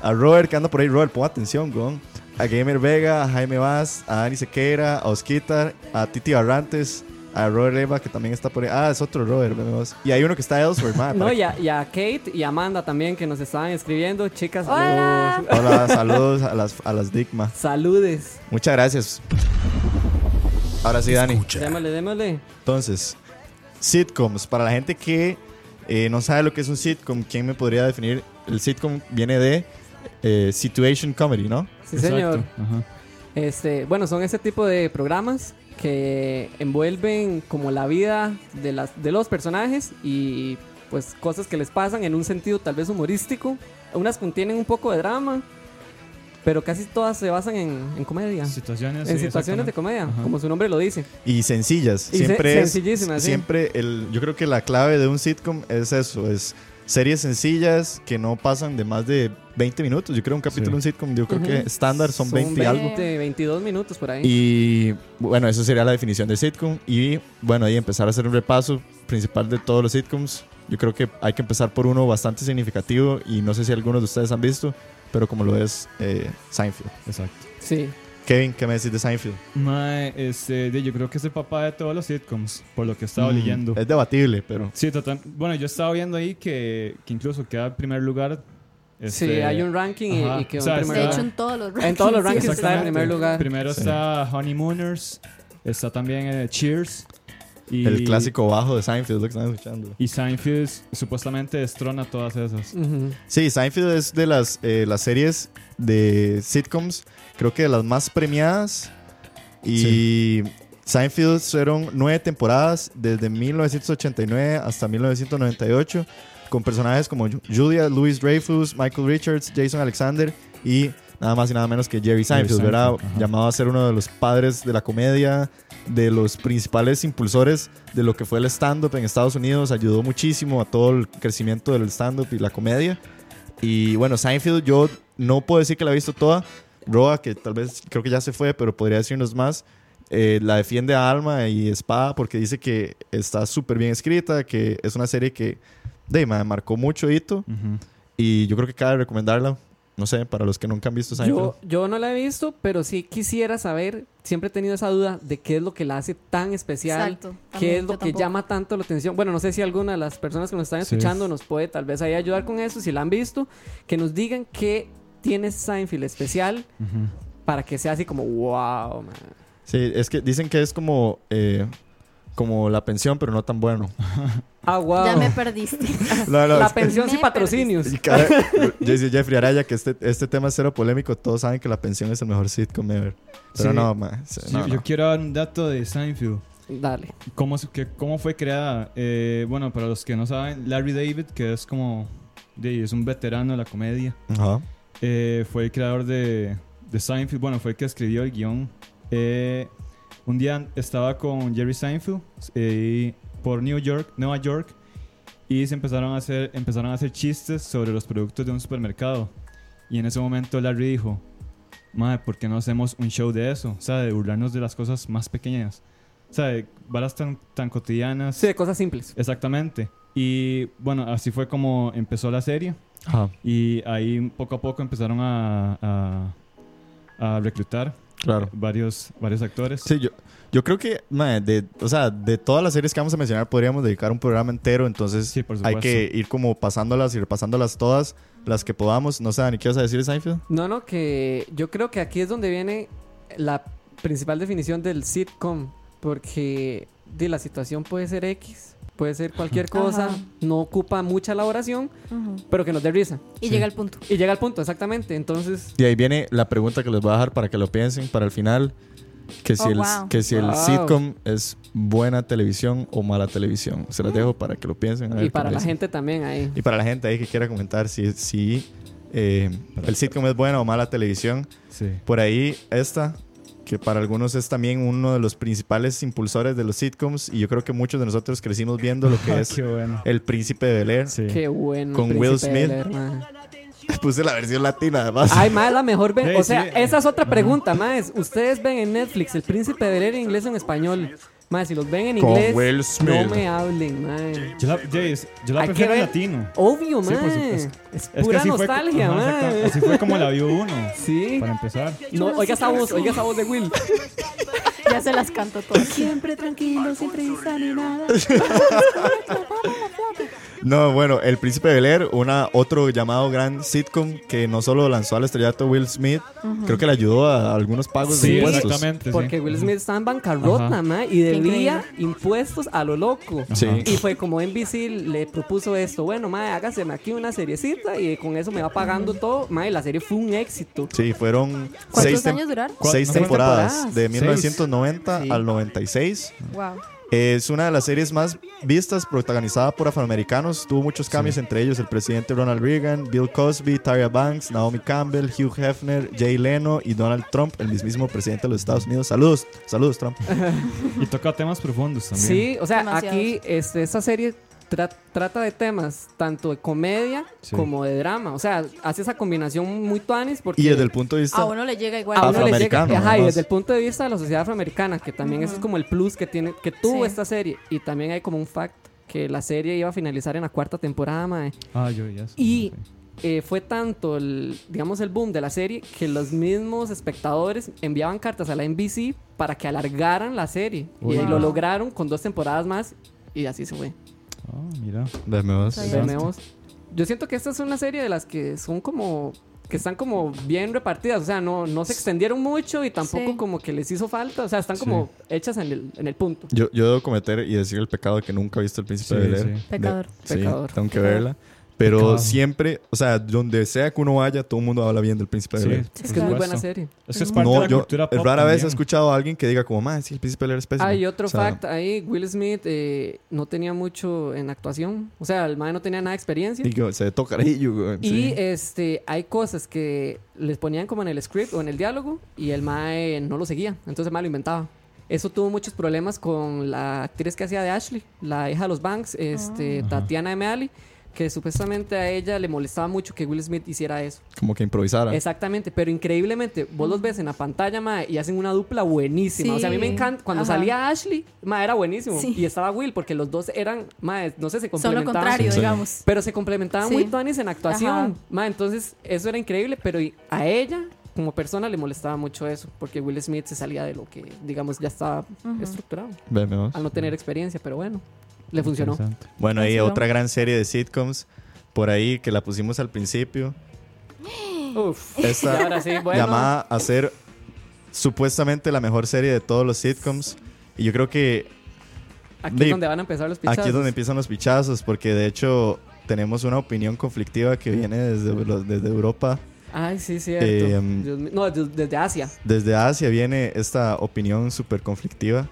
A Robert que anda por ahí. Robert, pon atención, gon. A Gamer Vega, a Jaime Vaz, a Dani Sequeira, a Osquitar, a Titi Barrantes, a Robert Eva que también está por ahí. Ah, es otro Robert, vemos. Y hay uno que está elsewhere, man. No, y a, y a Kate y a Amanda también que nos estaban escribiendo. Chicas, Hola. los- Hola, saludos a las, a las Digma. saludes. Muchas gracias. Ahora sí, Dani. Escucha. Démosle, démosle. Entonces, sitcoms. Para la gente que eh, no sabe lo que es un sitcom, ¿quién me podría definir? El sitcom viene de eh, situation comedy, ¿no? Sí, Exacto. señor. Ajá. Este, bueno, son ese tipo de programas que envuelven como la vida de, las, de los personajes y pues cosas que les pasan en un sentido tal vez humorístico. Unas contienen un poco de drama, pero casi todas se basan en, en comedia. Situaciones. en sí, situaciones de comedia, Ajá. como su nombre lo dice. Y sencillas. Y se- siempre es, sencillísimas, sí. siempre el, yo creo que la clave de un sitcom es eso, es series sencillas que no pasan de más de 20 minutos. Yo creo un capítulo de un sitcom, yo creo que Ujú. estándar son 20 y algo. 20, 22 minutos por ahí. Y bueno, eso sería la definición de sitcom. Y bueno, ahí empezar a hacer un repaso principal de todos los sitcoms. Yo creo que hay que empezar por uno bastante significativo y no sé si algunos de ustedes han visto, pero como lo es eh, Seinfeld. Exacto. Sí. Kevin, ¿qué me decís de Seinfeld? Mae, este, yo creo que es el papá de todos los sitcoms, por lo que he estado Mm, leyendo. Es debatible, pero Sí, total. Bueno, yo estaba viendo ahí que, que incluso queda en primer lugar. Sí, este, hay un ranking y- ajá. y quedó O sea, en primer De hecho, en todos los rankings. En todos los sí, rankings está en primer lugar. Primero Sí. está Honeymooners, está también eh, Cheers. Y, el clásico bajo de Seinfeld es lo que están escuchando. Y Seinfeld supuestamente destrona todas esas. Ujú. Sí, Seinfeld es de las, eh, las series de sitcoms, creo que de las más premiadas. Y Seinfeld fueron nueve temporadas, desde 1989 hasta 1998, con personajes como Ju- Julia Louis Dreyfus, Michael Richards, Jason Alexander y nada más y nada menos que Jerry Seinfeld, Seinfeld, ¿verdad? ajá. Llamado a ser uno de los padres de la comedia, de los principales impulsores de lo que fue el stand-up en Estados Unidos, ayudó muchísimo a todo el crecimiento del stand-up y la comedia. Y bueno, Seinfeld yo no puedo decir que la he visto toda. Roa, que tal vez creo que ya se fue, pero podría decirnos más. eh, la defiende a alma y espada porque dice que está súper bien escrita, que es una serie que de, me marcó mucho hito Ujú. y yo creo que cabe recomendarla. No sé, para los que nunca han visto Seinfeld. Yo, yo no la he visto, pero sí quisiera saber, siempre he tenido esa duda de qué es lo que la hace tan especial, Exacto. qué es lo que llama tanto la atención. Bueno, no sé si alguna de las personas que nos están Sí. escuchando nos puede tal vez ahí ayudar con eso, si la han visto, que nos digan qué tiene Seinfeld especial Ujú. para que sea así como, wow, man. Sí, es que dicen que es como, eh, como la pensión, pero no tan bueno. Ah, wow. Ya me perdiste. No, no, la es- pensión sin patrocinios. Y cada- Dice Jeffrey Araya que este, este tema es cero polémico. Todos saben que la pensión es el mejor sitcom ever. Pero Sí. no, ma, se- Sí, no, yo no. quiero dar un dato de Seinfeld. Dale. ¿Cómo, que- cómo fue creada? Eh, bueno, para los que no saben, Larry David, que es como. es un veterano de la comedia, Ajá. Eh, fue el creador de, de Seinfeld. Bueno, fue el que escribió el guion. Eh, un día estaba con Jerry Seinfeld eh, por New York, Nueva York y se empezaron a hacer empezaron a hacer chistes sobre los productos de un supermercado. Y en ese momento Larry dijo, "Madre, ¿por qué no hacemos un show de eso? O sea, de burlarnos de las cosas más pequeñas. O sea, de varas tan, tan cotidianas. Sí, de cosas simples. Exactamente. Y bueno, así fue como empezó la serie. Ajá. Y ahí poco a poco empezaron a, a, a reclutar Claro. varios, varios actores. Sí, yo, yo creo que, de, o sea, de todas las series que vamos a mencionar, podríamos dedicar un programa entero. Entonces, Sí, por hay que ir como pasándolas y repasándolas todas, las que podamos. No sé, Dani, ¿qué vas a decir, Seinfeld? No, no, que yo creo que aquí es donde viene la principal definición del sitcom, porque de la situación puede ser X, puede ser cualquier cosa, Ajá. no ocupa mucha elaboración, Ujú. pero que nos dé risa. Y llega el punto. Y llega al punto, exactamente. Entonces, Y ahí viene la pregunta que les voy a dejar para que lo piensen para el final. Que si, Oh, el, wow. que si el Wow. sitcom es buena televisión o mala televisión. Se las dejo para que lo piensen. a ver y para la dicen. gente también ahí. Y para la gente ahí que quiera comentar si, si eh, el sitcom es buena o mala televisión. Sí. Por ahí esta, que para algunos es también uno de los principales impulsores de los sitcoms. Y yo creo que muchos de nosotros crecimos viendo lo que es Qué bueno. El Príncipe de Bel Air. Sí. Qué bueno. Con Príncipe Will Smith. Puse la versión latina además. Ay, más la mejor ve- Sí, O sea, sí. esa es otra pregunta, más. Ustedes ven en Netflix El Príncipe de Bel-Air en inglés o en español. Más, si los ven en Con inglés, Will Smith. no me hablen, mae. Yo la, Jace, yo la Hay que prefiero en ver- latino. Obvio, Sí, por mae. supuesto. Es Es que pura así fue, nostalgia, ajá, exacto. así fue como la vio uno. Sí. Para empezar. No, oiga esa voz, oiga esa voz de Will. Ya se las canto todas. Siempre tranquilo, sin prisa ni nada. No, bueno, El Príncipe de Bel Air, una, otro llamado gran sitcom que no solo lanzó al estrellato Will Smith, creo que le ayudó a algunos pagos de Sí, impuestos. exactamente. sí. Porque Will Smith está en bancarrota, mae, y debía impuestos a lo loco. Sí. Y fue como NBC le propuso esto, bueno, mae, hágaseme aquí una seriecita y con eso me va pagando todo. Mae, la serie fue un éxito. Sí, fueron ¿Cuántos seis, tem- años duraron? ¿Cuál- seis temporadas, temporadas? de Seis. 1990 Sí. al 96. Wow. Es una de las series más vistas, protagonizada por afroamericanos. Tuvo muchos cambios, entre ellos el presidente Ronald Reagan, Bill Cosby, Tyra Banks, Naomi Campbell, Hugh Hefner, Jay Leno y Donald Trump, el mismísimo presidente de los Estados Unidos. Saludos, saludos Trump. Y toca temas profundos también. Sí, o sea, Demasiados. aquí este, esta serie tra- trata de temas tanto de comedia Sí. como de drama. O sea, hace esa combinación muy tuanis porque... Y desde el punto de vista... A uno le llega igual. a uno le llega, ajá, y desde el punto de vista de la sociedad afroamericana, que también ese es como el plus que tiene, que tuvo Sí. esta serie. Y también hay como un fact que la serie iba a finalizar en la cuarta temporada, mae. Ah, yo ya sé. Y eh, fue tanto el, digamos, el boom de la serie que los mismos espectadores enviaban cartas a la NBC para que alargaran la serie. Uy. Y Wow. lo lograron con dos temporadas más y así se fue. Ah, mira. Yo siento que esta es una serie de las que son como que están como bien repartidas, o sea, no, no se extendieron mucho y tampoco Sí. como que les hizo falta, o sea, están como hechas en el, en el punto. Yo, yo debo cometer y decir el pecado de que nunca he visto El Príncipe Sí, de Bel Air. sí. Pecador. De- sí, Pecador. tengo que verla. Pero Pecado. siempre, o sea, donde sea que uno vaya, todo el mundo habla bien del Príncipe de Sí, Bel Es que es muy claro. buena serie. Es que es parte de No, la yo cultura pop rara vez he también. escuchado a alguien que diga como, más, sí, el Príncipe de Bel es pésimo". Hay otro O sea, fact ahí, Will Smith eh, no tenía mucho en actuación, o sea, el man no tenía nada de experiencia. Y que se güey. Y Sí. este, hay cosas que les ponían como en el script o en el diálogo y el mae no lo seguía, entonces el mae lo inventaba. Eso tuvo muchos problemas con la actriz que hacía de Ashley, la hija de los Banks, este, Tatiana M. Ali, que supuestamente a ella le molestaba mucho que Will Smith hiciera eso. Como que improvisara. Exactamente, pero increíblemente, vos los ves en la pantalla, mae, y hacen una dupla buenísima. O sea, a mí me Sí. encanta. Cuando Ajá. salía Ashley, mae, era buenísimo. Sí. Y estaba Will, porque los dos eran, mae, no sé, se Son lo complementaban. contrario, Sí. digamos. Pero se complementaban Sí. muy tuanis en actuación. Ma, entonces, eso era increíble, pero a ella, como persona, le molestaba mucho eso, porque Will Smith se salía de lo que, digamos, ya estaba estructurado, Veme vos. al no tener experiencia, pero bueno, le funcionó. Bueno, y Vacilón. otra gran serie de sitcoms por ahí que la pusimos al principio. Uf. Y Esta ahora sí, bueno. llamada a ser supuestamente la mejor serie de todos los sitcoms. Y yo creo que Aquí de- es donde van a empezar los pichazos. aquí es donde empiezan los pichazos, porque de hecho tenemos una opinión conflictiva que viene desde, desde Europa. Ay, sí, cierto. Eh. No, des- desde Asia. Desde Asia viene esta opinión súper conflictiva.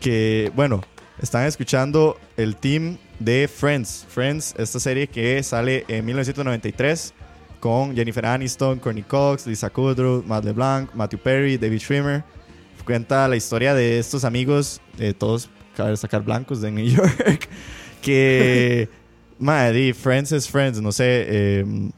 Que, bueno, están escuchando el team de Friends. Friends, esta serie que sale en 1993 con Jennifer Aniston, Courtney Cox, Lisa Kudrow, Matt LeBlanc, Matthew Perry, David Schwimmer. Cuenta la historia de estos amigos, eh, todos, cabe sacar blancos de New York, que, madre, Friends es Friends, no sé. eh,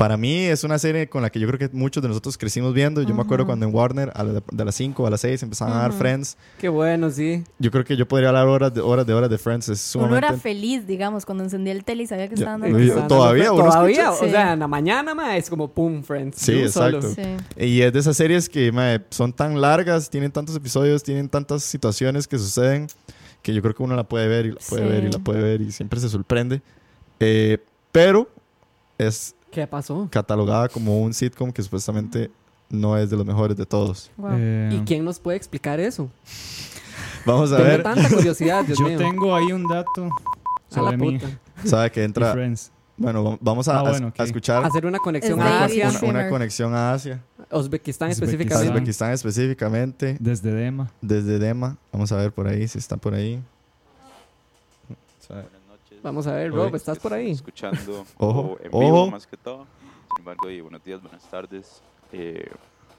para mí es una serie con la que yo creo que muchos de nosotros crecimos viendo. Yo me acuerdo cuando en Warner a la- de las 5 a las 6 empezaban a dar Friends. Qué bueno, sí. Yo creo que yo podría hablar horas de horas de horas de Friends. Es Uno sumamente... era feliz, digamos, cuando encendía el tele y sabía que estaban dando. Exacto. todavía, uno Todavía, escucha- o Sí. sea, en la mañana, ma, es como pum, Friends. Sí, exacto. Sí. Y es de esas series que mae, son tan largas, tienen tantos episodios, tienen tantas situaciones que suceden que yo creo que uno la puede ver y la puede Sí. ver y la puede ver y siempre se sorprende. Eh, pero es ¿Qué pasó? catalogada como un sitcom que supuestamente no es de los mejores de todos. Wow. Eh, ¿Y quién nos puede explicar eso? Vamos a Tengo ver. tanta curiosidad, Dios yo mío. tengo ahí un dato a la sobre mí. Sabe que entra. Bueno, va- vamos a, Ah, a escuchar Hacer una conexión a Asia, una, conexión a Asia, Uzbekistán Uzbekistán. específicamente. Uzbekistán específicamente, Desde Dema. desde Dema. Vamos a ver por ahí si está por ahí. Sabe-. Vamos a ver. Rob, ¿estás por ahí? Escuchando Ojo, o en vivo ojo. más que todo. Sin embargo, y buenos días, buenas tardes. eh,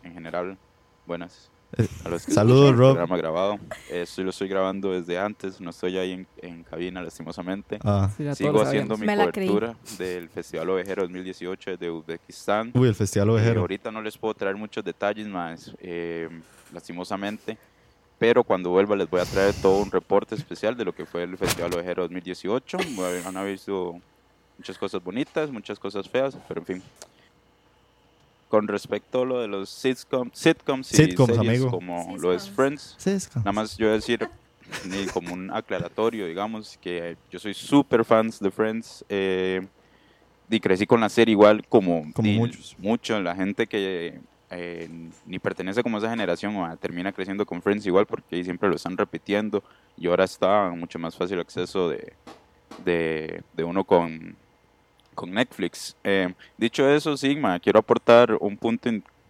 en general, buenas. Eh, A los que saludos, el Rob. programa grabado. Eh, esto lo estoy grabando desde antes, no estoy ahí en, en cabina, lastimosamente. Ah. Sí, Sigo haciendo mi Me cobertura del Festival Ovejero 2018 de Uzbekistán. Uy, el Festival Eh, Ovejero. ahorita no les puedo traer muchos detalles más, eh, lastimosamente, pero cuando vuelva les voy a traer todo un reporte especial de lo que fue el Festival Ovejero 2018. Bueno, Han habido muchas cosas bonitas, muchas cosas feas, pero en fin. Con respecto a lo de los sitcoms, sitcoms y Sitcoms, series amigo. como lo es Sitcoms. Friends, Sesca. Nada más yo decir, ni como un aclaratorio, digamos, que yo soy súper fans de Friends. eh, y crecí con la serie igual como, Como muchos. Mucho, la gente que eh, ni pertenece como a esa generación o termina creciendo con Friends igual porque ahí siempre lo están repitiendo. Y ahora está mucho más fácil acceso de, de, de uno con, con Netflix. Eh, dicho eso, Sigma, quiero aportar un punto,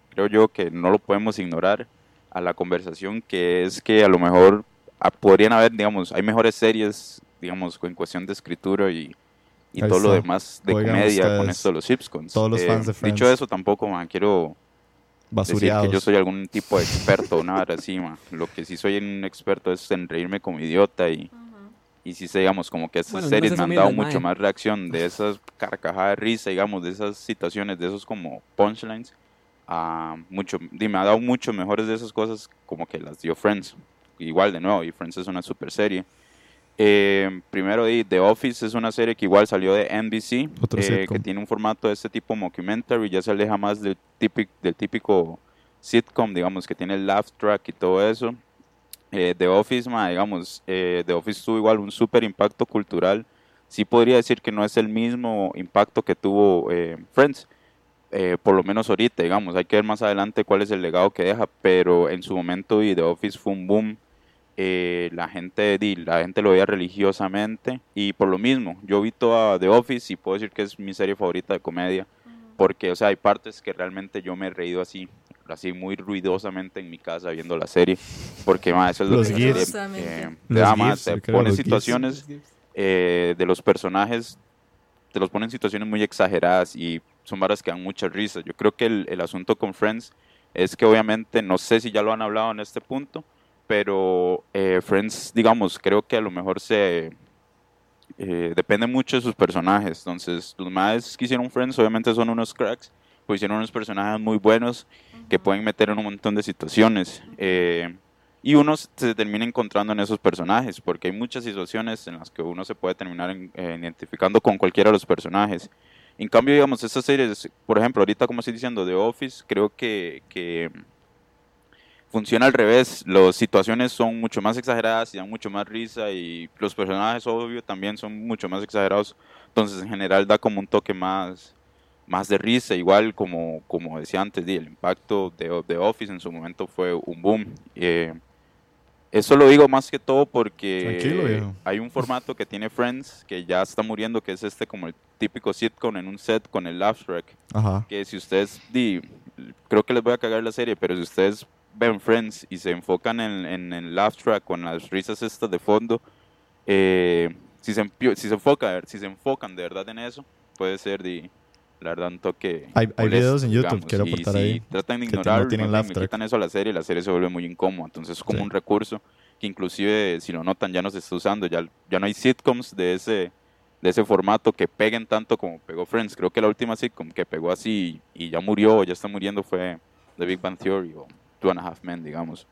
creo yo, que no lo podemos ignorar a la conversación, que es que a lo mejor ah, podrían haber, digamos, hay mejores series, digamos, en cuestión de escritura y, y todo lo está. demás de Oigan comedia con ustedes, esto de los sitcoms. todos los Eh, fans de Friends. Dicho eso, tampoco, man, quiero decir Basuriados. que yo soy algún tipo de experto o nada así, ma. Lo que sí soy un experto es en reírme como idiota y, y sí sé, digamos, como que estas Bueno, no series me han dado mae. mucho más reacción de esas carcajadas de risa, digamos, de esas situaciones, de esos como punchlines, a mucho, me ha dado mucho mejores de esas cosas como que las dio Friends. Igual, de nuevo, y Friends es una super serie. Eh, primero, The Office es una serie que igual salió de NBC, eh, que tiene un formato de este tipo mockumentary, ya se aleja más del, típico del típico sitcom, digamos, que tiene el laugh track y todo eso. Eh, The Office, ma, digamos, eh, The Office tuvo igual un super impacto cultural. Sí podría decir que no es el mismo impacto que tuvo Friends, por lo menos ahorita, digamos, hay que ver más adelante cuál es el legado que deja, pero en su momento y The Office fue un boom. Eh, la gente di, la gente lo veía religiosamente y por lo mismo, yo vi toda The Office y puedo decir que es mi serie favorita de comedia, porque, o sea, hay partes que realmente yo me he reído así, así muy ruidosamente en mi casa viendo la serie, porque más eso es lo Los que gifs. eh, te da más, pone gifs. situaciones eh, de los personajes, te los ponen en situaciones muy exageradas y son varas que dan mucha risa. Yo creo que el, el asunto con Friends es que obviamente, no sé si ya lo han hablado en este punto, pero eh, Friends, digamos, creo que a lo mejor se... eh, depende mucho de sus personajes. Entonces, los más que hicieron Friends obviamente son unos cracks, pues hicieron unos personajes muy buenos que pueden meter en un montón de situaciones. Eh, y uno se termina encontrando en esos personajes, porque hay muchas situaciones en las que uno se puede terminar en- eh, identificando con cualquiera de los personajes. En cambio, digamos, estas series, por ejemplo, ahorita como estoy diciendo, The Office, creo que, que funciona al revés. Las situaciones son mucho más exageradas y dan mucho más risa y los personajes, obvio, también son mucho más exagerados. Entonces, en general, da como un toque más, más de risa. Igual, como, como decía antes, el impacto de The Office en su momento fue un boom. Eh, eso lo digo más que todo porque hay un formato que tiene Friends que ya está muriendo, que es este como el típico sitcom en un set con el laugh track Ajá. que si ustedes, di, creo que les voy a cagar la serie, pero si ustedes ven Friends y se enfocan en, en el laugh track con las risas estas de fondo, eh, si, se, si, se enfoca, si se enfocan de verdad en eso, puede ser, di, la verdad, un toque Hay- hay molesto, videos en YouTube, digamos, quiero aportar ahí, tratan de no ignorarlo, track. quitan eso a la serie, la serie se vuelve muy incómoda, entonces es como Sí. un recurso que inclusive, si lo notan, ya no se está usando, ya, ya no hay sitcoms de ese de ese formato que peguen tanto como pegó Friends. Creo que la última sitcom que pegó así y ya murió, o ya está muriendo, fue The Big Bang Theory o Two and a Half Men, digamos.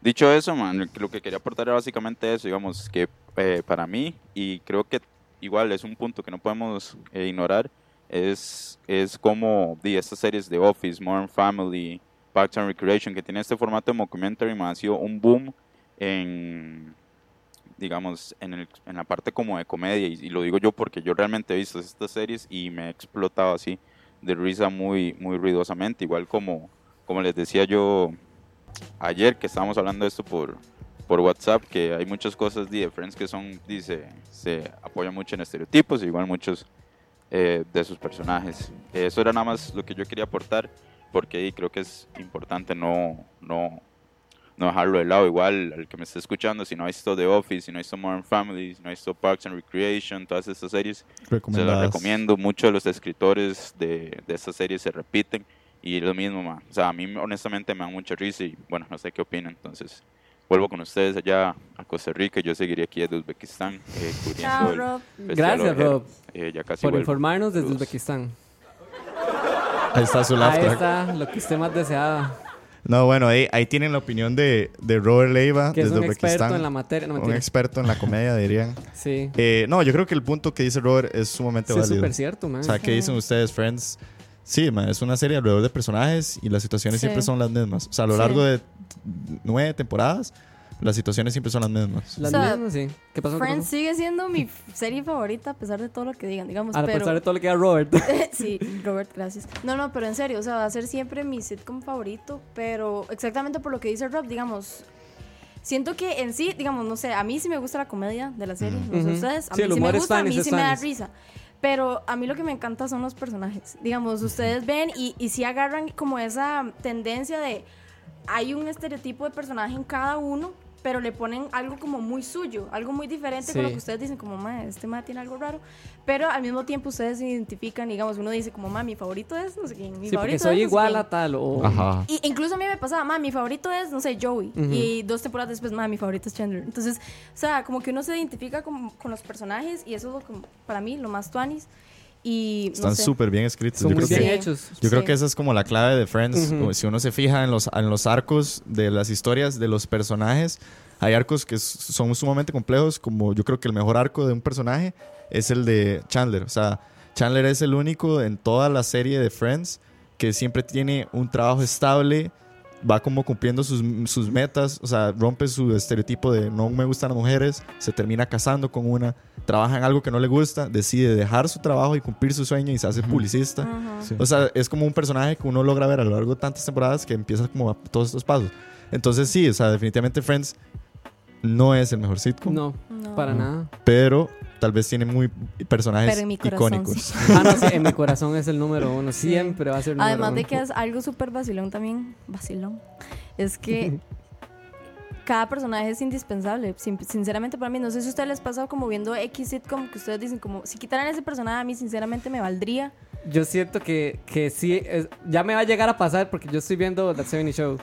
Dicho eso, man, lo que quería aportar era básicamente eso, digamos, que eh, para mí, y creo que igual es un punto que no podemos eh, ignorar, es, es como di, estas series de Office, Modern Family, Parks and Recreation, que tiene este formato de mockumentary, man, ha sido un boom en, digamos, en, el- en la parte como de comedia, y, y lo digo yo porque yo realmente he visto estas series y me he explotado así de risa muy, muy ruidosamente, igual como, como les decía yo ayer que estábamos hablando de esto por, por WhatsApp, que hay muchas cosas de Friends que son, dice, se apoyan mucho en estereotipos, igual muchos eh, de sus personajes. Eso era nada más lo que yo quería aportar, porque creo que es importante no, no, no dejarlo de lado. Igual, al que me esté escuchando, si no ha visto The Office, si no ha visto Modern Family, si no ha visto Parks and Recreation, todas estas series, se las recomiendo. Muchos de los escritores de, de estas series se repiten. Y lo mismo, ma. O sea, a mí honestamente me da mucha risa y bueno, no sé qué opinan. Entonces, vuelvo con ustedes allá a Costa Rica. Yo seguiré aquí desde Uzbekistán. eh, cubriendo Chao, el Rob. Gracias. Rob, Eh, ya casi por vuelvo. informarnos desde. Uzbekistán. Ahí está su Ahí está lo que usted más deseaba. No, bueno, ahí, ahí tienen la opinión de, de Robert Leiva Que es desde un experto Uzbekistán. en la materia. No, un experto en la comedia, dirían. Sí. Eh, no, yo creo que el punto que dice Robert es sumamente Sí, es válido. súper cierto, man. O sea, ¿qué dicen ustedes, Friends? Sí, man, es una serie alrededor de personajes y las situaciones Sí. siempre son las mismas. O sea, a lo Sí. largo de nueve temporadas, las situaciones siempre son las mismas. Las O sea, mismas, sí. ¿Qué pasó? ¿Qué Friends pasó? sigue siendo mi serie favorita a pesar de todo lo que digan, digamos. A pero, pesar de todo lo que da Robert. sí, Robert, gracias. No, no, pero en serio, o sea, va a ser siempre mi sitcom favorito, pero exactamente por lo que dice Rob, digamos. Siento que en sí, digamos, no sé, a mí sí me gusta la comedia de la serie, no sé ustedes, a Sí, mí sí me gusta, a mí sí me da risa. Pero a mí lo que me encanta son los personajes. Digamos, ustedes ven y, y sí agarran como esa tendencia de hay un estereotipo de personaje en cada uno pero le ponen algo como muy suyo, algo muy diferente con lo Sí. que ustedes dicen, como, ma, este ma tiene algo raro, pero al mismo tiempo ustedes se identifican, digamos, uno dice, como, ma, mi favorito es, no sé quién, mi Sí, porque favorito soy es, no sé igual quién". a tal o... Ajá. Y incluso a mí me pasaba, ma, mi favorito es, no sé, Joey. Y dos temporadas después, ma, mi favorito es Chandler. Entonces, o sea, como que uno se identifica con, con los personajes y eso es lo que, para mí, lo más tuanis. Y, no Están sé. súper bien escritos. Son Yo muy creo bien que, hechos. yo creo Sí. que esa es como la clave de Friends. Ujú. Como Si uno se fija en los, en los arcos de las historias de los personajes, hay arcos que son sumamente complejos. Como yo creo que el mejor arco de un personaje es el de Chandler. O sea, Chandler es el único en toda la serie de Friends que siempre tiene un trabajo estable, va como cumpliendo sus, sus metas, o sea, rompe su estereotipo de no me gustan las mujeres, se termina casando con una, trabaja en algo que no le gusta, decide dejar su trabajo y cumplir su sueño y se hace publicista. Sí. O sea, es como un personaje que uno logra ver a lo largo de tantas temporadas que empieza como a todos estos pasos. Entonces sí, o sea, definitivamente Friends no es el mejor sitcom, No, No. para nada. pero tal vez tiene muy personajes Pero en mi corazón, icónicos. Ah, no, sí, en mi corazón es el número uno. Sí. Siempre va a ser el número Además de que es algo súper vacilón también, vacilón, es que cada personaje es indispensable. Sin- sinceramente para mí, no sé si a ustedes les pasa como viendo X sitcom que ustedes dicen como, si quitaran ese personaje a mí sinceramente me valdría. Yo siento que, que sí, es- ya me va a llegar a pasar porque yo estoy viendo The 70 Show.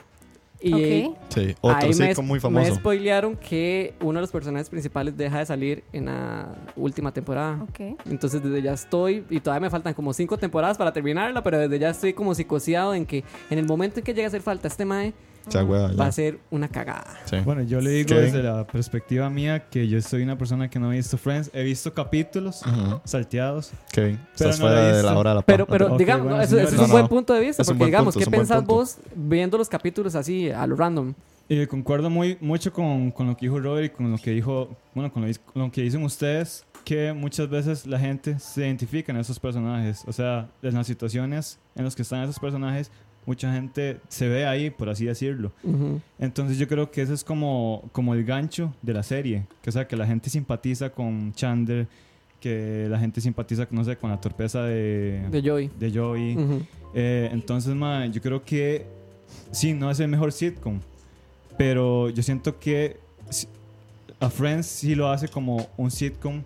Y Ok. Sí, otro ahí me, muy me famoso. spoilearon que uno de los personajes principales deja de salir en la última temporada. Ok. Entonces desde ya estoy, y todavía me faltan como cinco temporadas para terminarla, pero desde ya estoy como psicoseado en que en el momento en que llegue a hacer falta este mae, Hueva, ya. va a ser una cagada. Sí. Bueno, yo le digo Kevin. desde la perspectiva mía que yo soy una persona que no he visto Friends. He visto capítulos Ujú. salteados. Kevin, Pero estás no fuera de la hora de la Pero, pero Ok, digamos, bueno, eso, eso es un No, buen no. punto de vista, Es porque digamos, punto, ¿qué pensás vos viendo los capítulos así a lo random? Y concuerdo muy, mucho con, con lo que dijo Robert y con lo que dijo, bueno, con lo, con lo que dicen ustedes, que muchas veces la gente se identifica en esos personajes. O sea, en las situaciones en las que están esos personajes, mucha gente se ve ahí, por así decirlo. Entonces yo creo que ese es como, como el gancho de la serie. Que, o sea, que la gente simpatiza con Chandler, que la gente simpatiza, no sé, con la torpeza de, De Joey. de Joey. Eh, entonces, ma, yo creo que sí, no es el mejor sitcom, pero yo siento que a Friends sí lo hace como un sitcom,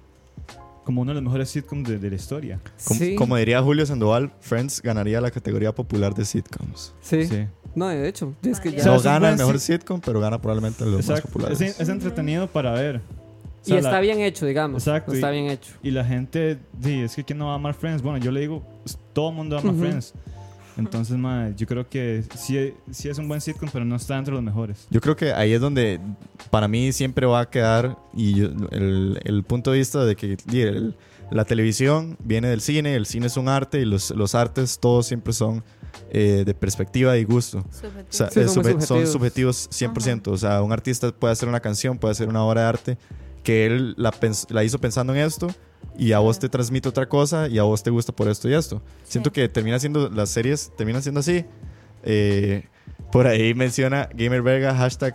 como uno de los mejores sitcoms de, de la historia. Como, sí, como diría Julio Sandoval, Friends ganaría la categoría popular de sitcoms. sí. Sí. No, de hecho, es que O ya- sea, no gana el mejor sit- sitcom, pero gana probablemente los más Exacto. populares. Es, es entretenido para ver. O y sea, está la- bien hecho, digamos. Exacto, Está y- bien hecho. Y la gente, sí, es que ¿quién no va a amar Friends? Bueno, yo le digo, pues, todo el mundo ama Ujú. Friends. Entonces, ma, yo creo que sí, sí es un buen sitcom, pero no está entre los mejores. Yo creo que ahí es donde para mí siempre va a quedar y yo- el, el punto de vista de que el- la televisión viene del cine, el cine es un arte y los, los artes todos siempre son eh, de perspectiva y gusto. O sea, Sí, es son subjetivos. subjetivos 100%. O sea, un artista puede hacer una canción, puede hacer una obra de arte que él la, la hizo pensando en esto y a vos te transmite otra cosa y a vos te gusta por esto y esto. Siento que termina siendo, las series terminan siendo así. Eh, por ahí menciona Gamer Verga, hashtag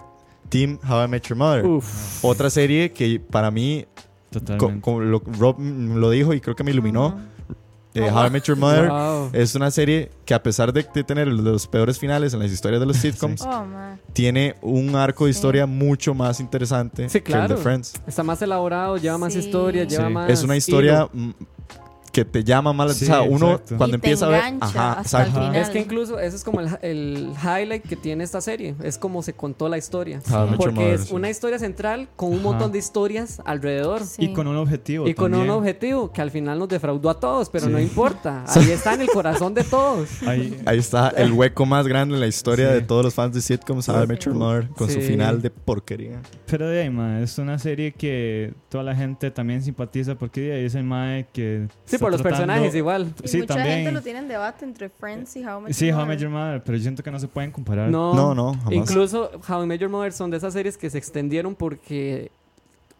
Team How I Met Your Mother. Uf. Otra serie que para mí, co- Totalmente. como lo, Rob lo dijo y creo que me iluminó, eh, How I Met Your Mother Wow. es una serie que a pesar de, de tener los peores finales en las historias de los sitcoms, Oh, tiene un arco de Sí. historia mucho más interesante Sí, que el claro. de Friends. Está más elaborado, lleva más Sí. historia, lleva Sí. más. Es una historia que te llama más. Sí, o sea, uno exacto. cuando Y te empieza a ver. Ajá, hasta el exacto. final. Es que incluso eso es como el, el highlight que tiene esta serie. Es como se contó la historia. Your Porque es una historia central con un Ajá. montón de historias alrededor. Sí. Y con un objetivo. Y con un objetivo que al final nos defraudó a todos, pero Sí. no importa. Ahí está en el corazón de todos. Ahí- Ahí está el hueco más grande en la historia Sí. de todos los fans de sitcoms, How I Met Your Mother, con su final de porquería. Pero de ahí, ma, es una serie que toda la gente también simpatiza porque de ahí es el mae que. Sí, por los tratando- personajes igual. Y Sí, mucha también. gente lo tiene en debate entre Friends y How I Met Sí, Your How I Mother. Met Your Mother, pero yo siento que no se pueden comparar. No, No, no, jamás. Incluso How I Met Your Mother son de esas series que se extendieron porque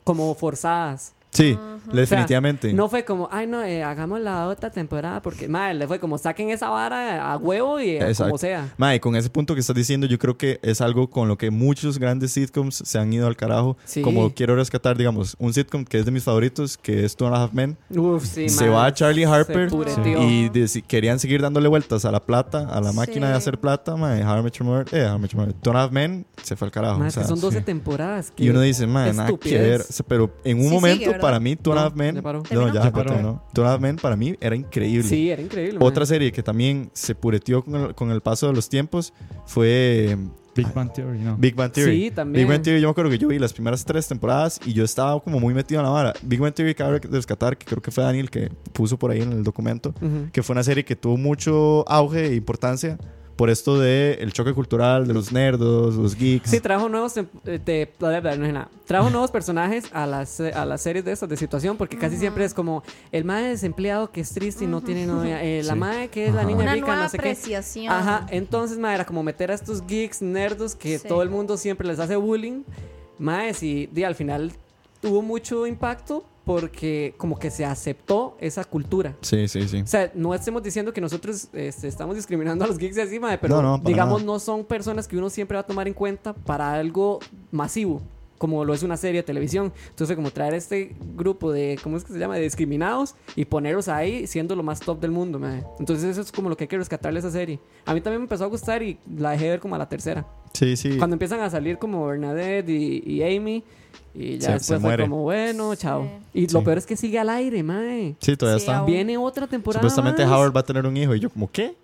como forzadas. Sí, O sea, definitivamente. no fue como, ay, no, eh, hagamos la otra temporada porque, madre, le fue como, saquen esa vara a huevo y eh, Exacto. como sea. Mae, con ese punto que estás diciendo, yo creo que es algo con lo que muchos grandes sitcoms se han ido al carajo. Sí. Como quiero rescatar, digamos, un sitcom que es de mis favoritos, que es Two and a Half Men. Uf, sí, se mae, va a Charlie Harper y deci- querían seguir dándole vueltas a la plata, a la máquina de Sí. hacer plata, mae. How Your Mother, eh, How Your Mother. Two and a Half Men se fue al carajo. Mae, o sea, son 12 sí. temporadas. que y uno dice, mae, nada que ver. Pero en un Sí, momento, sigue. Para mí, Two and a No, Half Men. ya paró. No, ya, paró. terminó. Two and a Half Men para mí era increíble. Sí, era increíble. Otra serie que también se pureteó con el, con el paso de los tiempos fue Big Bang Theory, ¿no? Big Bang Theory. Sí, también. Big Bang Theory, yo me acuerdo que yo vi las primeras tres temporadas y yo estaba como muy metido en la vara. Big Bang Theory, cabe rescatar, que creo que fue Daniel que puso por ahí en el documento, Ujú. que fue una serie que tuvo mucho auge e importancia por esto de el choque cultural de los nerdos, los geeks. Sí, trajo nuevos tem- eh, de. Trajo nuevos personajes a las, eh, a las series de estas de situación porque casi siempre es como el mae desempleado que es triste y no tiene novia, eh, la Sí. mae que es la niña Una rica, nueva no sé qué. apreciación. Ajá, entonces mae era como meter a estos geeks nerdos que Sí. todo el mundo siempre les hace bullying. Mae, y al final tuvo mucho impacto porque como que se aceptó esa cultura. Sí, sí, sí. O sea, no estemos diciendo que nosotros este, estamos discriminando a los geeks así, mae, pero No, no, digamos nada. no son personas que uno siempre va a tomar en cuenta para algo masivo, como lo es una serie de televisión. Entonces, como traer este grupo de, ¿cómo es que se llama? De discriminados y ponerlos ahí siendo lo más top del mundo, mae. Entonces, eso es como lo que hay que rescatarle a esa serie. A mí también me empezó a gustar y la dejé ver como a la tercera. Sí, sí. Cuando empiezan a salir como Bernadette y, y Amy. Y ya Se- después se fue muere. como, bueno, chao. Sí. Y lo Sí. peor es que sigue al aire, mae. Sí, todavía Sí, está. aún. Viene otra temporada. Supuestamente más. Howard va a tener un hijo y yo como, ¿qué?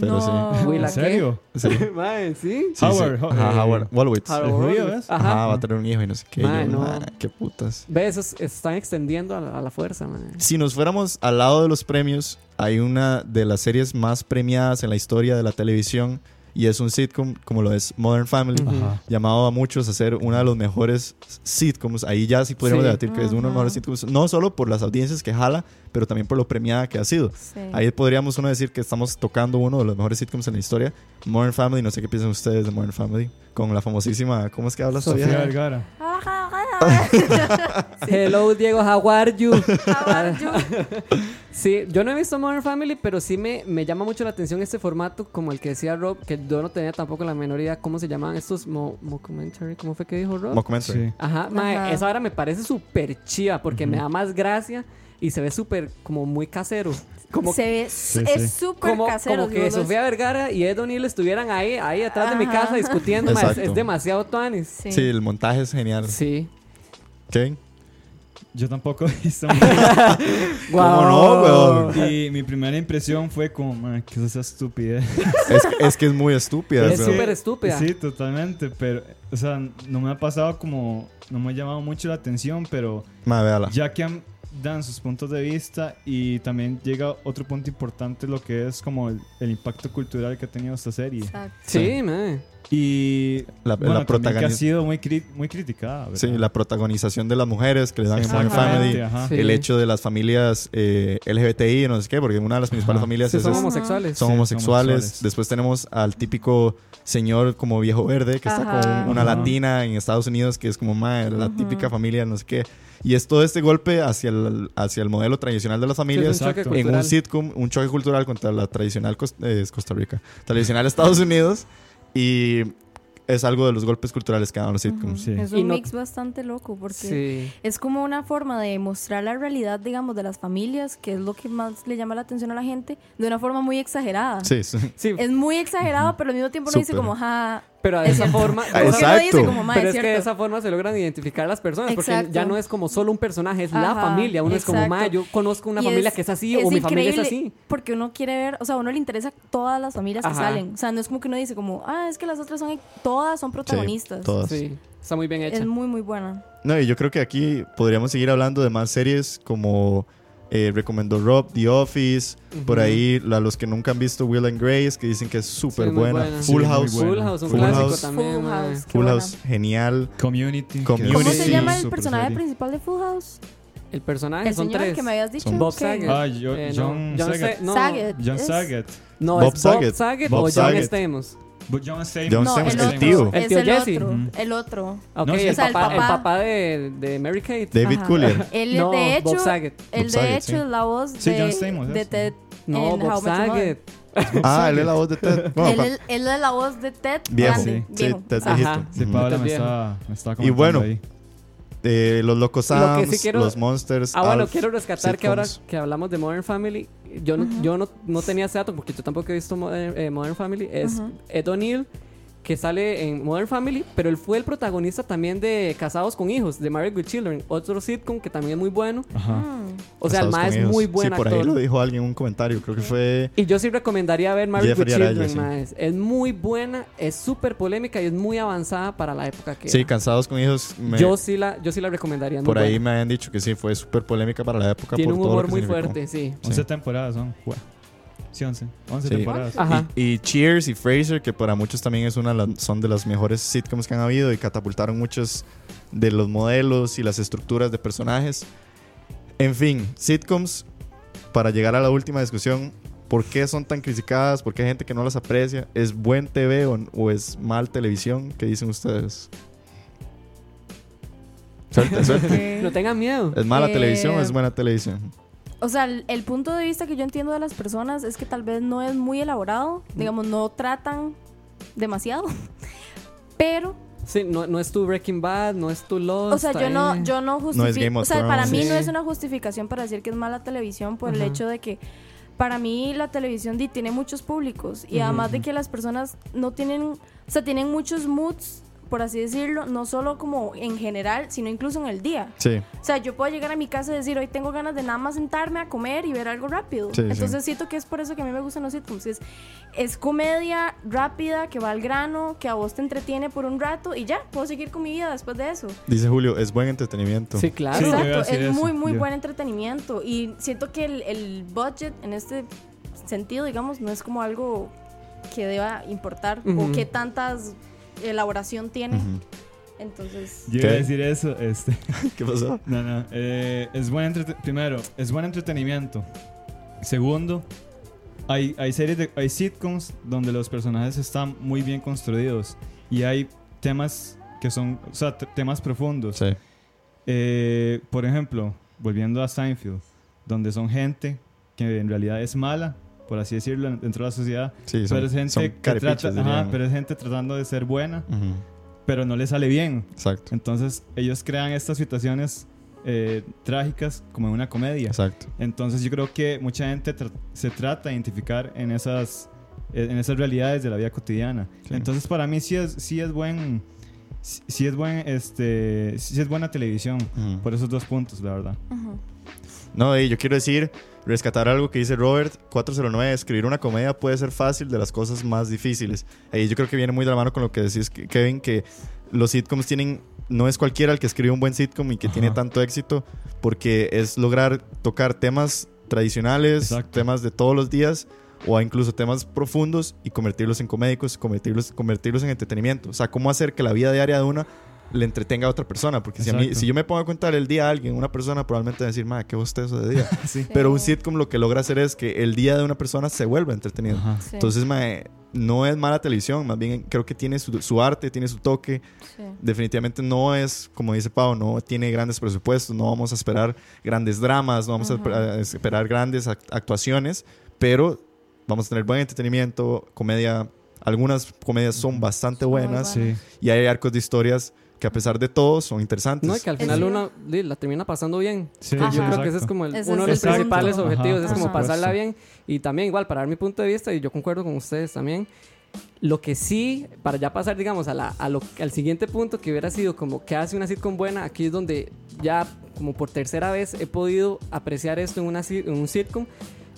Pero sí. Uy, ¿En ¿la serio? Sí. Mae, sí. Sí, Howard, sí. Ho- Ajá, eh, Howard Wolowitz. Harold ¿El judío, Wolowitz. ves? Ajá. Ajá, va a tener un hijo y no sé qué. Mae, Yo, no. "Mae, qué putas. Ve, esos están extendiendo a la, a la fuerza, man. Si nos fuéramos al lado de los premios, hay una de las series más premiadas en la historia de la televisión y es un sitcom como lo es Modern Family, Ujú. Ajá. llamado a muchos a ser uno de los mejores sitcoms. Ahí ya sí podríamos Sí. debatir que es uno de los mejores sitcoms, no solo por las audiencias que jala, pero también por lo premiada que ha sido. Sí. Ahí podríamos uno decir que estamos tocando uno de los mejores sitcoms en la historia. Modern Family, no sé qué piensan ustedes de Modern Family, con la famosísima, ¿cómo es que habla Sofía? Vergara. Hello, Diego, how are you? How are you? sí, yo no he visto Modern Family, pero sí me, me llama mucho la atención este formato, como el que decía Rob, que yo no tenía tampoco la menor idea cómo se llamaban estos mo mockumentary, ¿cómo fue que dijo Rob? Mockumentary. Sí. Ajá, mae, Ajá. esa ahora me parece súper chiva porque me da más gracia y se ve súper como muy casero. Como, Se ve, Sí, es sí. súper como, casero. como que. Sofía Vergara y Ed O'Neill estuvieran ahí, ahí atrás de mi casa discutiendo. es, demasiado tuanis. Sí. Sí, el montaje es genial. Sí. ¿Qué? Yo tampoco he visto. ¿Cómo no, weón? y mi primera impresión fue como, "Man, ¿qué es esa estupidez? Es, es que es muy estúpida. Es súper estúpida. Sí, totalmente. Pero, o sea, no me ha pasado como. No me ha llamado mucho la atención, pero Ma, ya que han- dan sus puntos de vista y también llega otro punto importante, lo que es como el, el impacto cultural que ha tenido esta serie. Exacto. Sí, mae. Y La- bueno, la que ha sido muy, cri- muy criticada. ¿verdad? Sí, la protagonización de las mujeres que le dan en Modern Family. ajá. Sí. El hecho de las familias eh, LGBTI, no sé qué, porque una de las principales Ajá. familias Sí, es, son es- homosexuales. son Sí, homosexuales. homosexuales. Después tenemos al típico señor como viejo verde que está con una Ajá. latina en Estados Unidos que es como ma, la típica familia, no sé qué. Y es todo este golpe hacia el, hacia el modelo tradicional de las Sí, es familias. un choque Exacto. en cultural. un sitcom, un choque cultural contra la tradicional eh, Costa Rica, tradicional Estados Unidos y es algo de los golpes culturales que dan los sitcoms. Sí. Es un no- mix bastante loco porque Sí. es como una forma de mostrar la realidad, digamos, de las familias, que es lo que más le llama la atención a la gente, de una forma muy exagerada. Sí, sí. Sí, Es muy exagerado, pero al mismo tiempo uno dice como, ja, pero de es esa forma. Exacto. dice como, "Ma, Pero es es que de cierto". esa forma se logran identificar las personas, porque ya no es como solo un personaje, es la familia. Uno es como, ma, yo conozco una Y familia es- que es así, o mi familia es así. Porque uno quiere ver, o sea, a uno le interesa todas las familias que salen. O sea, no es como que uno dice como, ah, es que las otras son, todas son protagonistas. todas. Sí, está muy bien hecha. Es muy, muy buena. No, y yo creo que aquí podríamos seguir hablando de más series como eh, recomendó Rob, The Office, por ahí a los que nunca han visto Will and Grace, que dicen que es súper Sí, buena. Full House, buena. Full House, un Full clásico House. también. Full. House. Full genial. Community. ¿Cómo se Sí, llama el personaje serie. principal de Full House? El personaje El son señor tres. que me habías dicho. Son Bob. Saget. Ah, yo- Eh, John John Saget. Sa- no, Saget. No, Es- es Bob Bob Saget. Saget, Bob o John Saget. Stamos. But John Stamos. John No, Stamos, el el otro. tío. El Es tío el Jesse. otro. Ujú. El otro. Ok, No, sí, el, el papá, el de, de Mary Kate. David Ajá. Coulier. Él, No, de hecho, Bob Saget. él de Saget, hecho sí. es la voz Sí, de, John Stamos, de. Ted No, en Bob How I Met Your Mother. Saget. Ah, él es la voz de Ted. Bueno, él, es- él es la voz de Ted Viejo. Sí. Sí. Ted viejito. Sí. Paola me estaba, me Y bueno, ahí. Eh, los Locos Lo Adams, sí quiero- los Monsters. Ah, bueno, Alf, quiero rescatar que ahora que hablamos de Modern Family, yo, no, yo no, no tenía ese dato porque yo tampoco he visto Modern, eh, Modern Family. Es. Ed O'Neill, que sale en Modern Family, pero él fue el protagonista también de Casados con Hijos, de Married with Children, otro sitcom que también es muy bueno. Ajá. Mm. O sea, el Casados con es hijos. muy buen Sí, por actor. ahí lo dijo alguien en un comentario. Creo que fue. Y yo sí recomendaría ver Married with Jeffrey Araya, Children, sí. maes. Es muy buena, es súper polémica y es muy avanzada para la época que Sí, era. Cansados con Hijos. me- yo, sí la, yo sí la recomendaría. es muy por ahí buena. me habían dicho que sí, fue súper polémica para la época. Tiene por un todo lo humor que muy significó. fuerte, sí. 11 temporadas son. Jue- Sí, 11. 11 Sí. temporadas. Ajá. Y, y Cheers y Frasier, que para muchos también es una, son de las mejores sitcoms que han habido y catapultaron muchos de los modelos y las estructuras de personajes. En fin, sitcoms, para llegar a la última discusión, ¿por qué son tan criticadas? ¿Por qué hay gente que no las aprecia? ¿Es buen TV o, o es mal televisión? ¿Qué dicen ustedes? Suelte, suelte. No tengan miedo. ¿Es mala Eh, televisión o es buena televisión? O sea, el, el punto de vista que yo entiendo de las personas es que tal vez no es muy elaborado, Mm. digamos, no tratan demasiado, pero, Sí, no, no es tu Breaking Bad, no es tu Lost. o sea, yo no, yo no justifico, o sea, para mí Sí. no es una justificación para decir que es mala televisión por el hecho de que para mí la televisión tiene muchos públicos y además de que las personas no tienen, o sea, tienen muchos moods, por así decirlo, no solo como en general, sino incluso en el día. Sí. O sea, yo puedo llegar a mi casa y decir, hoy tengo ganas de nada más sentarme a comer y ver algo rápido. Sí, sí. Entonces siento que es por eso que a mí me gustan los sitcoms. Es, es comedia rápida, que va al grano, que a vos te entretiene por un rato y ya, puedo seguir con mi vida después de eso. Dice Julio, es buen entretenimiento. Sí, claro. Sí, Exacto, es eso, muy, muy yo. buen entretenimiento. Y siento que el, el budget en este sentido, digamos, no es como algo que deba importar o que tantas elaboración tiene. Entonces, Yo iba a decir eso. Este. ¿Qué pasó? No, no. eh, es buen Primero, es buen entretenimiento. Segundo, hay, hay series de, hay sitcoms donde los personajes están muy bien construidos y hay temas que son, o sea, te- temas profundos. Sí. Eh, por ejemplo, volviendo a Seinfeld, donde son gente que en realidad es mala, por así decirlo, dentro de la sociedad, Sí, son, pero es gente son que trata, ajá, pero es gente tratando de ser buena, Ujú, pero no le sale bien. Exacto, Entonces ellos crean estas situaciones eh, trágicas como en una comedia. exacto. Entonces yo creo que mucha gente tra- se trata de identificar en esas, eh, en esas realidades de la vida cotidiana. Sí. Entonces para mí sí es, sí es buen, sí sí es buen, este, sí es buena televisión Ujú. por esos dos puntos, la verdad. ujú. No, y yo quiero decir, rescatar algo que dice Robert 409, escribir una comedia puede ser fácil de las cosas más difíciles. Y yo creo que viene muy de la mano con lo que decís, Kevin, que los sitcoms tienen, no es cualquiera el que escribe un buen sitcom y que tiene tanto éxito, porque es lograr tocar temas tradicionales, Exacto. temas de todos los días, o incluso temas profundos y convertirlos en comédicos, convertirlos, convertirlos en entretenimiento. O sea, cómo hacer que la vida diaria de una le entretenga a otra persona. Porque si, a mí, si yo me pongo a contar el día a alguien, una persona probablemente va a decir, madre, qué bostezo de día. Sí. Pero un sitcom lo que logra hacer es que el día de una persona se vuelva entretenido. Ajá. Sí, Entonces, mae, no es mala televisión, más bien creo que tiene su, su arte, tiene su toque. sí. Definitivamente no es, como dice Pau, no tiene grandes presupuestos, no vamos a esperar grandes dramas, no vamos a esperar grandes act- actuaciones, pero vamos a tener buen entretenimiento, comedia. Algunas comedias son bastante buenas Sí. y hay arcos de historias que a pesar de todo son interesantes. No, y que al final uno la termina pasando bien. Sí, yo Ajá. creo que ese es como el- Ese uno es de los punto. principales Ajá, objetivos, es por como pasarla bien. Y también igual, para dar mi punto de vista, y yo concuerdo con ustedes también, lo que sí, para ya pasar, digamos, a la, a lo, al siguiente punto, que hubiera sido como que hace una sitcom buena, aquí es donde ya como por tercera vez he podido apreciar esto en, una, en un sitcom,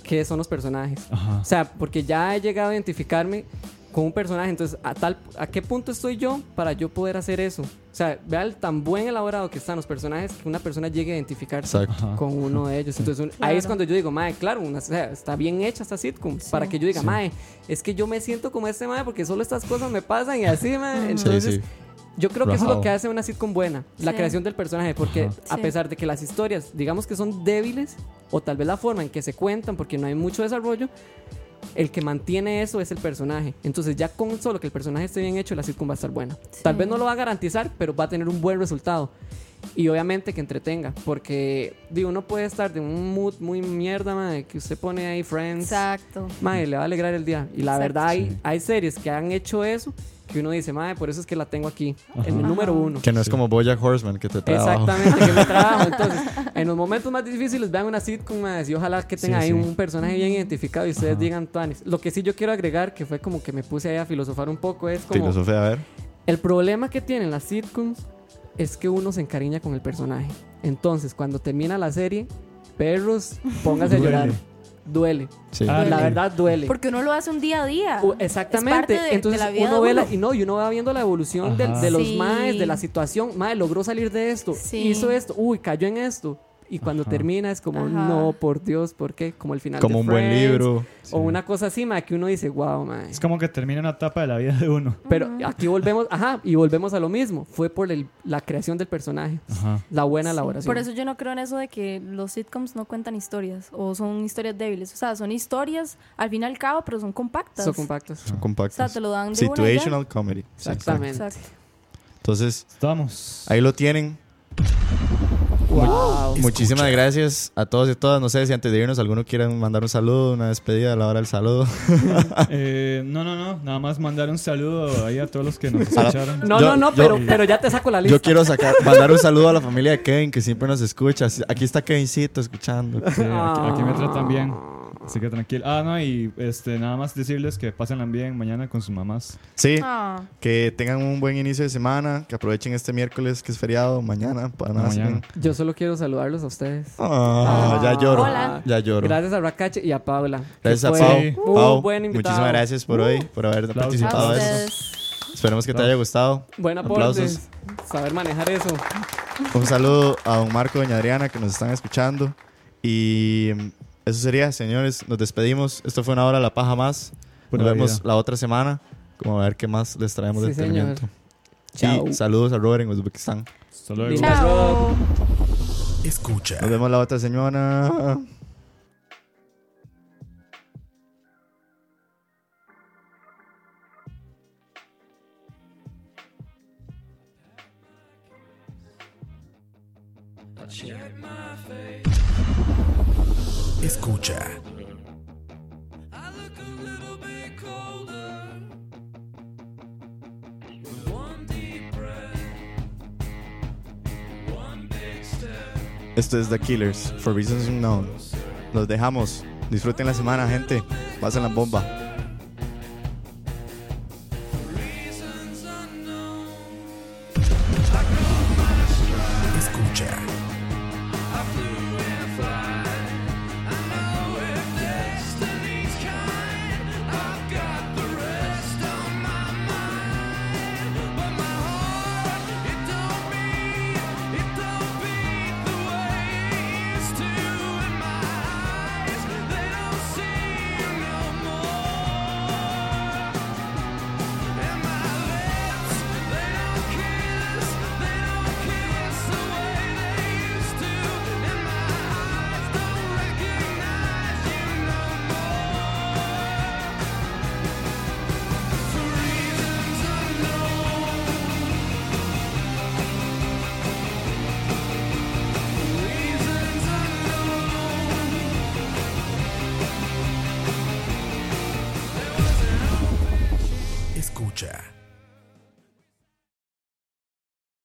que son los personajes. Ajá. O sea, porque ya he llegado a identificarme con un personaje. Entonces, ¿a, tal, ¿a qué punto estoy yo para yo poder hacer eso? O sea, vea el tan buen elaborado que están los personajes que una persona llegue a identificarse Exacto. Con uno de ellos. Entonces, un- ahí es Claro. cuando yo digo, mae, claro, una- o sea, está bien hecha esta sitcom. Para que yo diga, Sí. mae, es que yo me siento como este mae porque solo estas cosas me pasan y así, mae. Entonces, sí, sí. yo creo que eso es lo que hace una sitcom buena, la Sí. creación del personaje, porque Ajá. a Sí. pesar de que las historias, digamos que son débiles, o tal vez la forma en que se cuentan, porque no hay mucho desarrollo, el que mantiene eso es el personaje. Entonces, ya con solo que el personaje esté bien hecho, la sitcom va a estar buena. Tal vez no lo va a garantizar, pero va a tener un buen resultado. Y obviamente que entretenga, porque digo, uno puede estar de un mood muy mierda, mae, que usted pone ahí Friends, Exacto. mae, le va a alegrar el día. Y la Exacto. verdad, hay, hay series que han hecho eso, que uno dice, mae, por eso es que la tengo aquí, en el número uno. Que no es como Bojack Horseman que te trae abajo. Exactamente, que me trabajo. Entonces, en los momentos más difíciles, vean una sitcom y ojalá que tenga Sí, ahí sí. un personaje bien identificado y ustedes Ajá. digan, Tuanis. Lo que sí yo quiero agregar, que fue como que me puse ahí a filosofar un poco, es como Filosofía, a ver. el problema que tienen las sitcoms es que uno se encariña con el personaje. Entonces, cuando termina la serie, perros, póngase a llorar. Duele. Sí. Ah, la duele. verdad duele. Porque uno lo hace un día a día. U- Exactamente. Es parte de- de Entonces la vida uno ve la, y no, y uno va viendo la evolución de, los Sí. maes, de la situación. Mae, logró salir de esto, Sí. hizo esto, uy, cayó en esto. Y cuando Ajá. termina es como, Ajá. no, por Dios, ¿por qué? Como el final Como de un buen Friends, libro. O una cosa así, mae, que uno dice, wow, mae. Es como que termina una etapa de la vida de uno. Pero aquí volvemos, ajá, y volvemos a lo mismo. Fue por el- la creación del personaje. Ajá. La buena Sí, elaboración. Por eso yo no creo en eso de que los sitcoms no cuentan historias o son historias débiles. O sea, son historias al fin y al cabo, pero son compactas. Son compactos. Son o compactos. sea, te lo dan de. Situational comedy. Sí, Exactamente. Exacto. Entonces, Estamos. ahí lo tienen. Wow. Muchísimas gracias a todos y todas. No sé si antes de irnos alguno quiere mandar un saludo, una despedida a la hora del saludo. Eh, no, no, no. Nada más mandar un saludo ahí a todos los que nos escucharon. No, Yo- no, no, yo- pero, pero ya te saco la lista. Yo quiero sacar, mandar un saludo a la familia de Kevin que siempre nos escucha. Aquí está Kevincito escuchando. Sí, aquí, aquí me tratan bien. Ah. Así que tranquilo. Ah, no, y este, nada más decirles que pásenla bien mañana con sus mamás. Sí, Ah, que tengan un buen inicio de semana, que aprovechen este miércoles que es feriado, mañana para nada. mañana. Yo solo quiero saludarlos a ustedes. Ah, ya lloro. Hola. Ya lloro. Gracias a Racache y a Paula. Gracias a Pau. un Pau, buen invitado. muchísimas gracias por hoy, por haber Aplausos. participado. Esperemos que te haya gustado. Buen aporte. Aplausos. Saber manejar eso. Un saludo a don Marco y doña Adriana que nos están escuchando. Y eso sería, señores. Nos despedimos. Esto fue una hora de la paja más. Nos vemos vida. la otra semana. Como a ver qué más les traemos de Sí, señor. entretenimiento. Chao. Y saludos a Robert en Uzbekistán. Hasta luego. Chao. Escucha. Nos vemos la otra semana. Escucha. Esto es The Killers, for reasons unknown. Los dejamos. Disfruten la semana, gente. Pasen la bomba.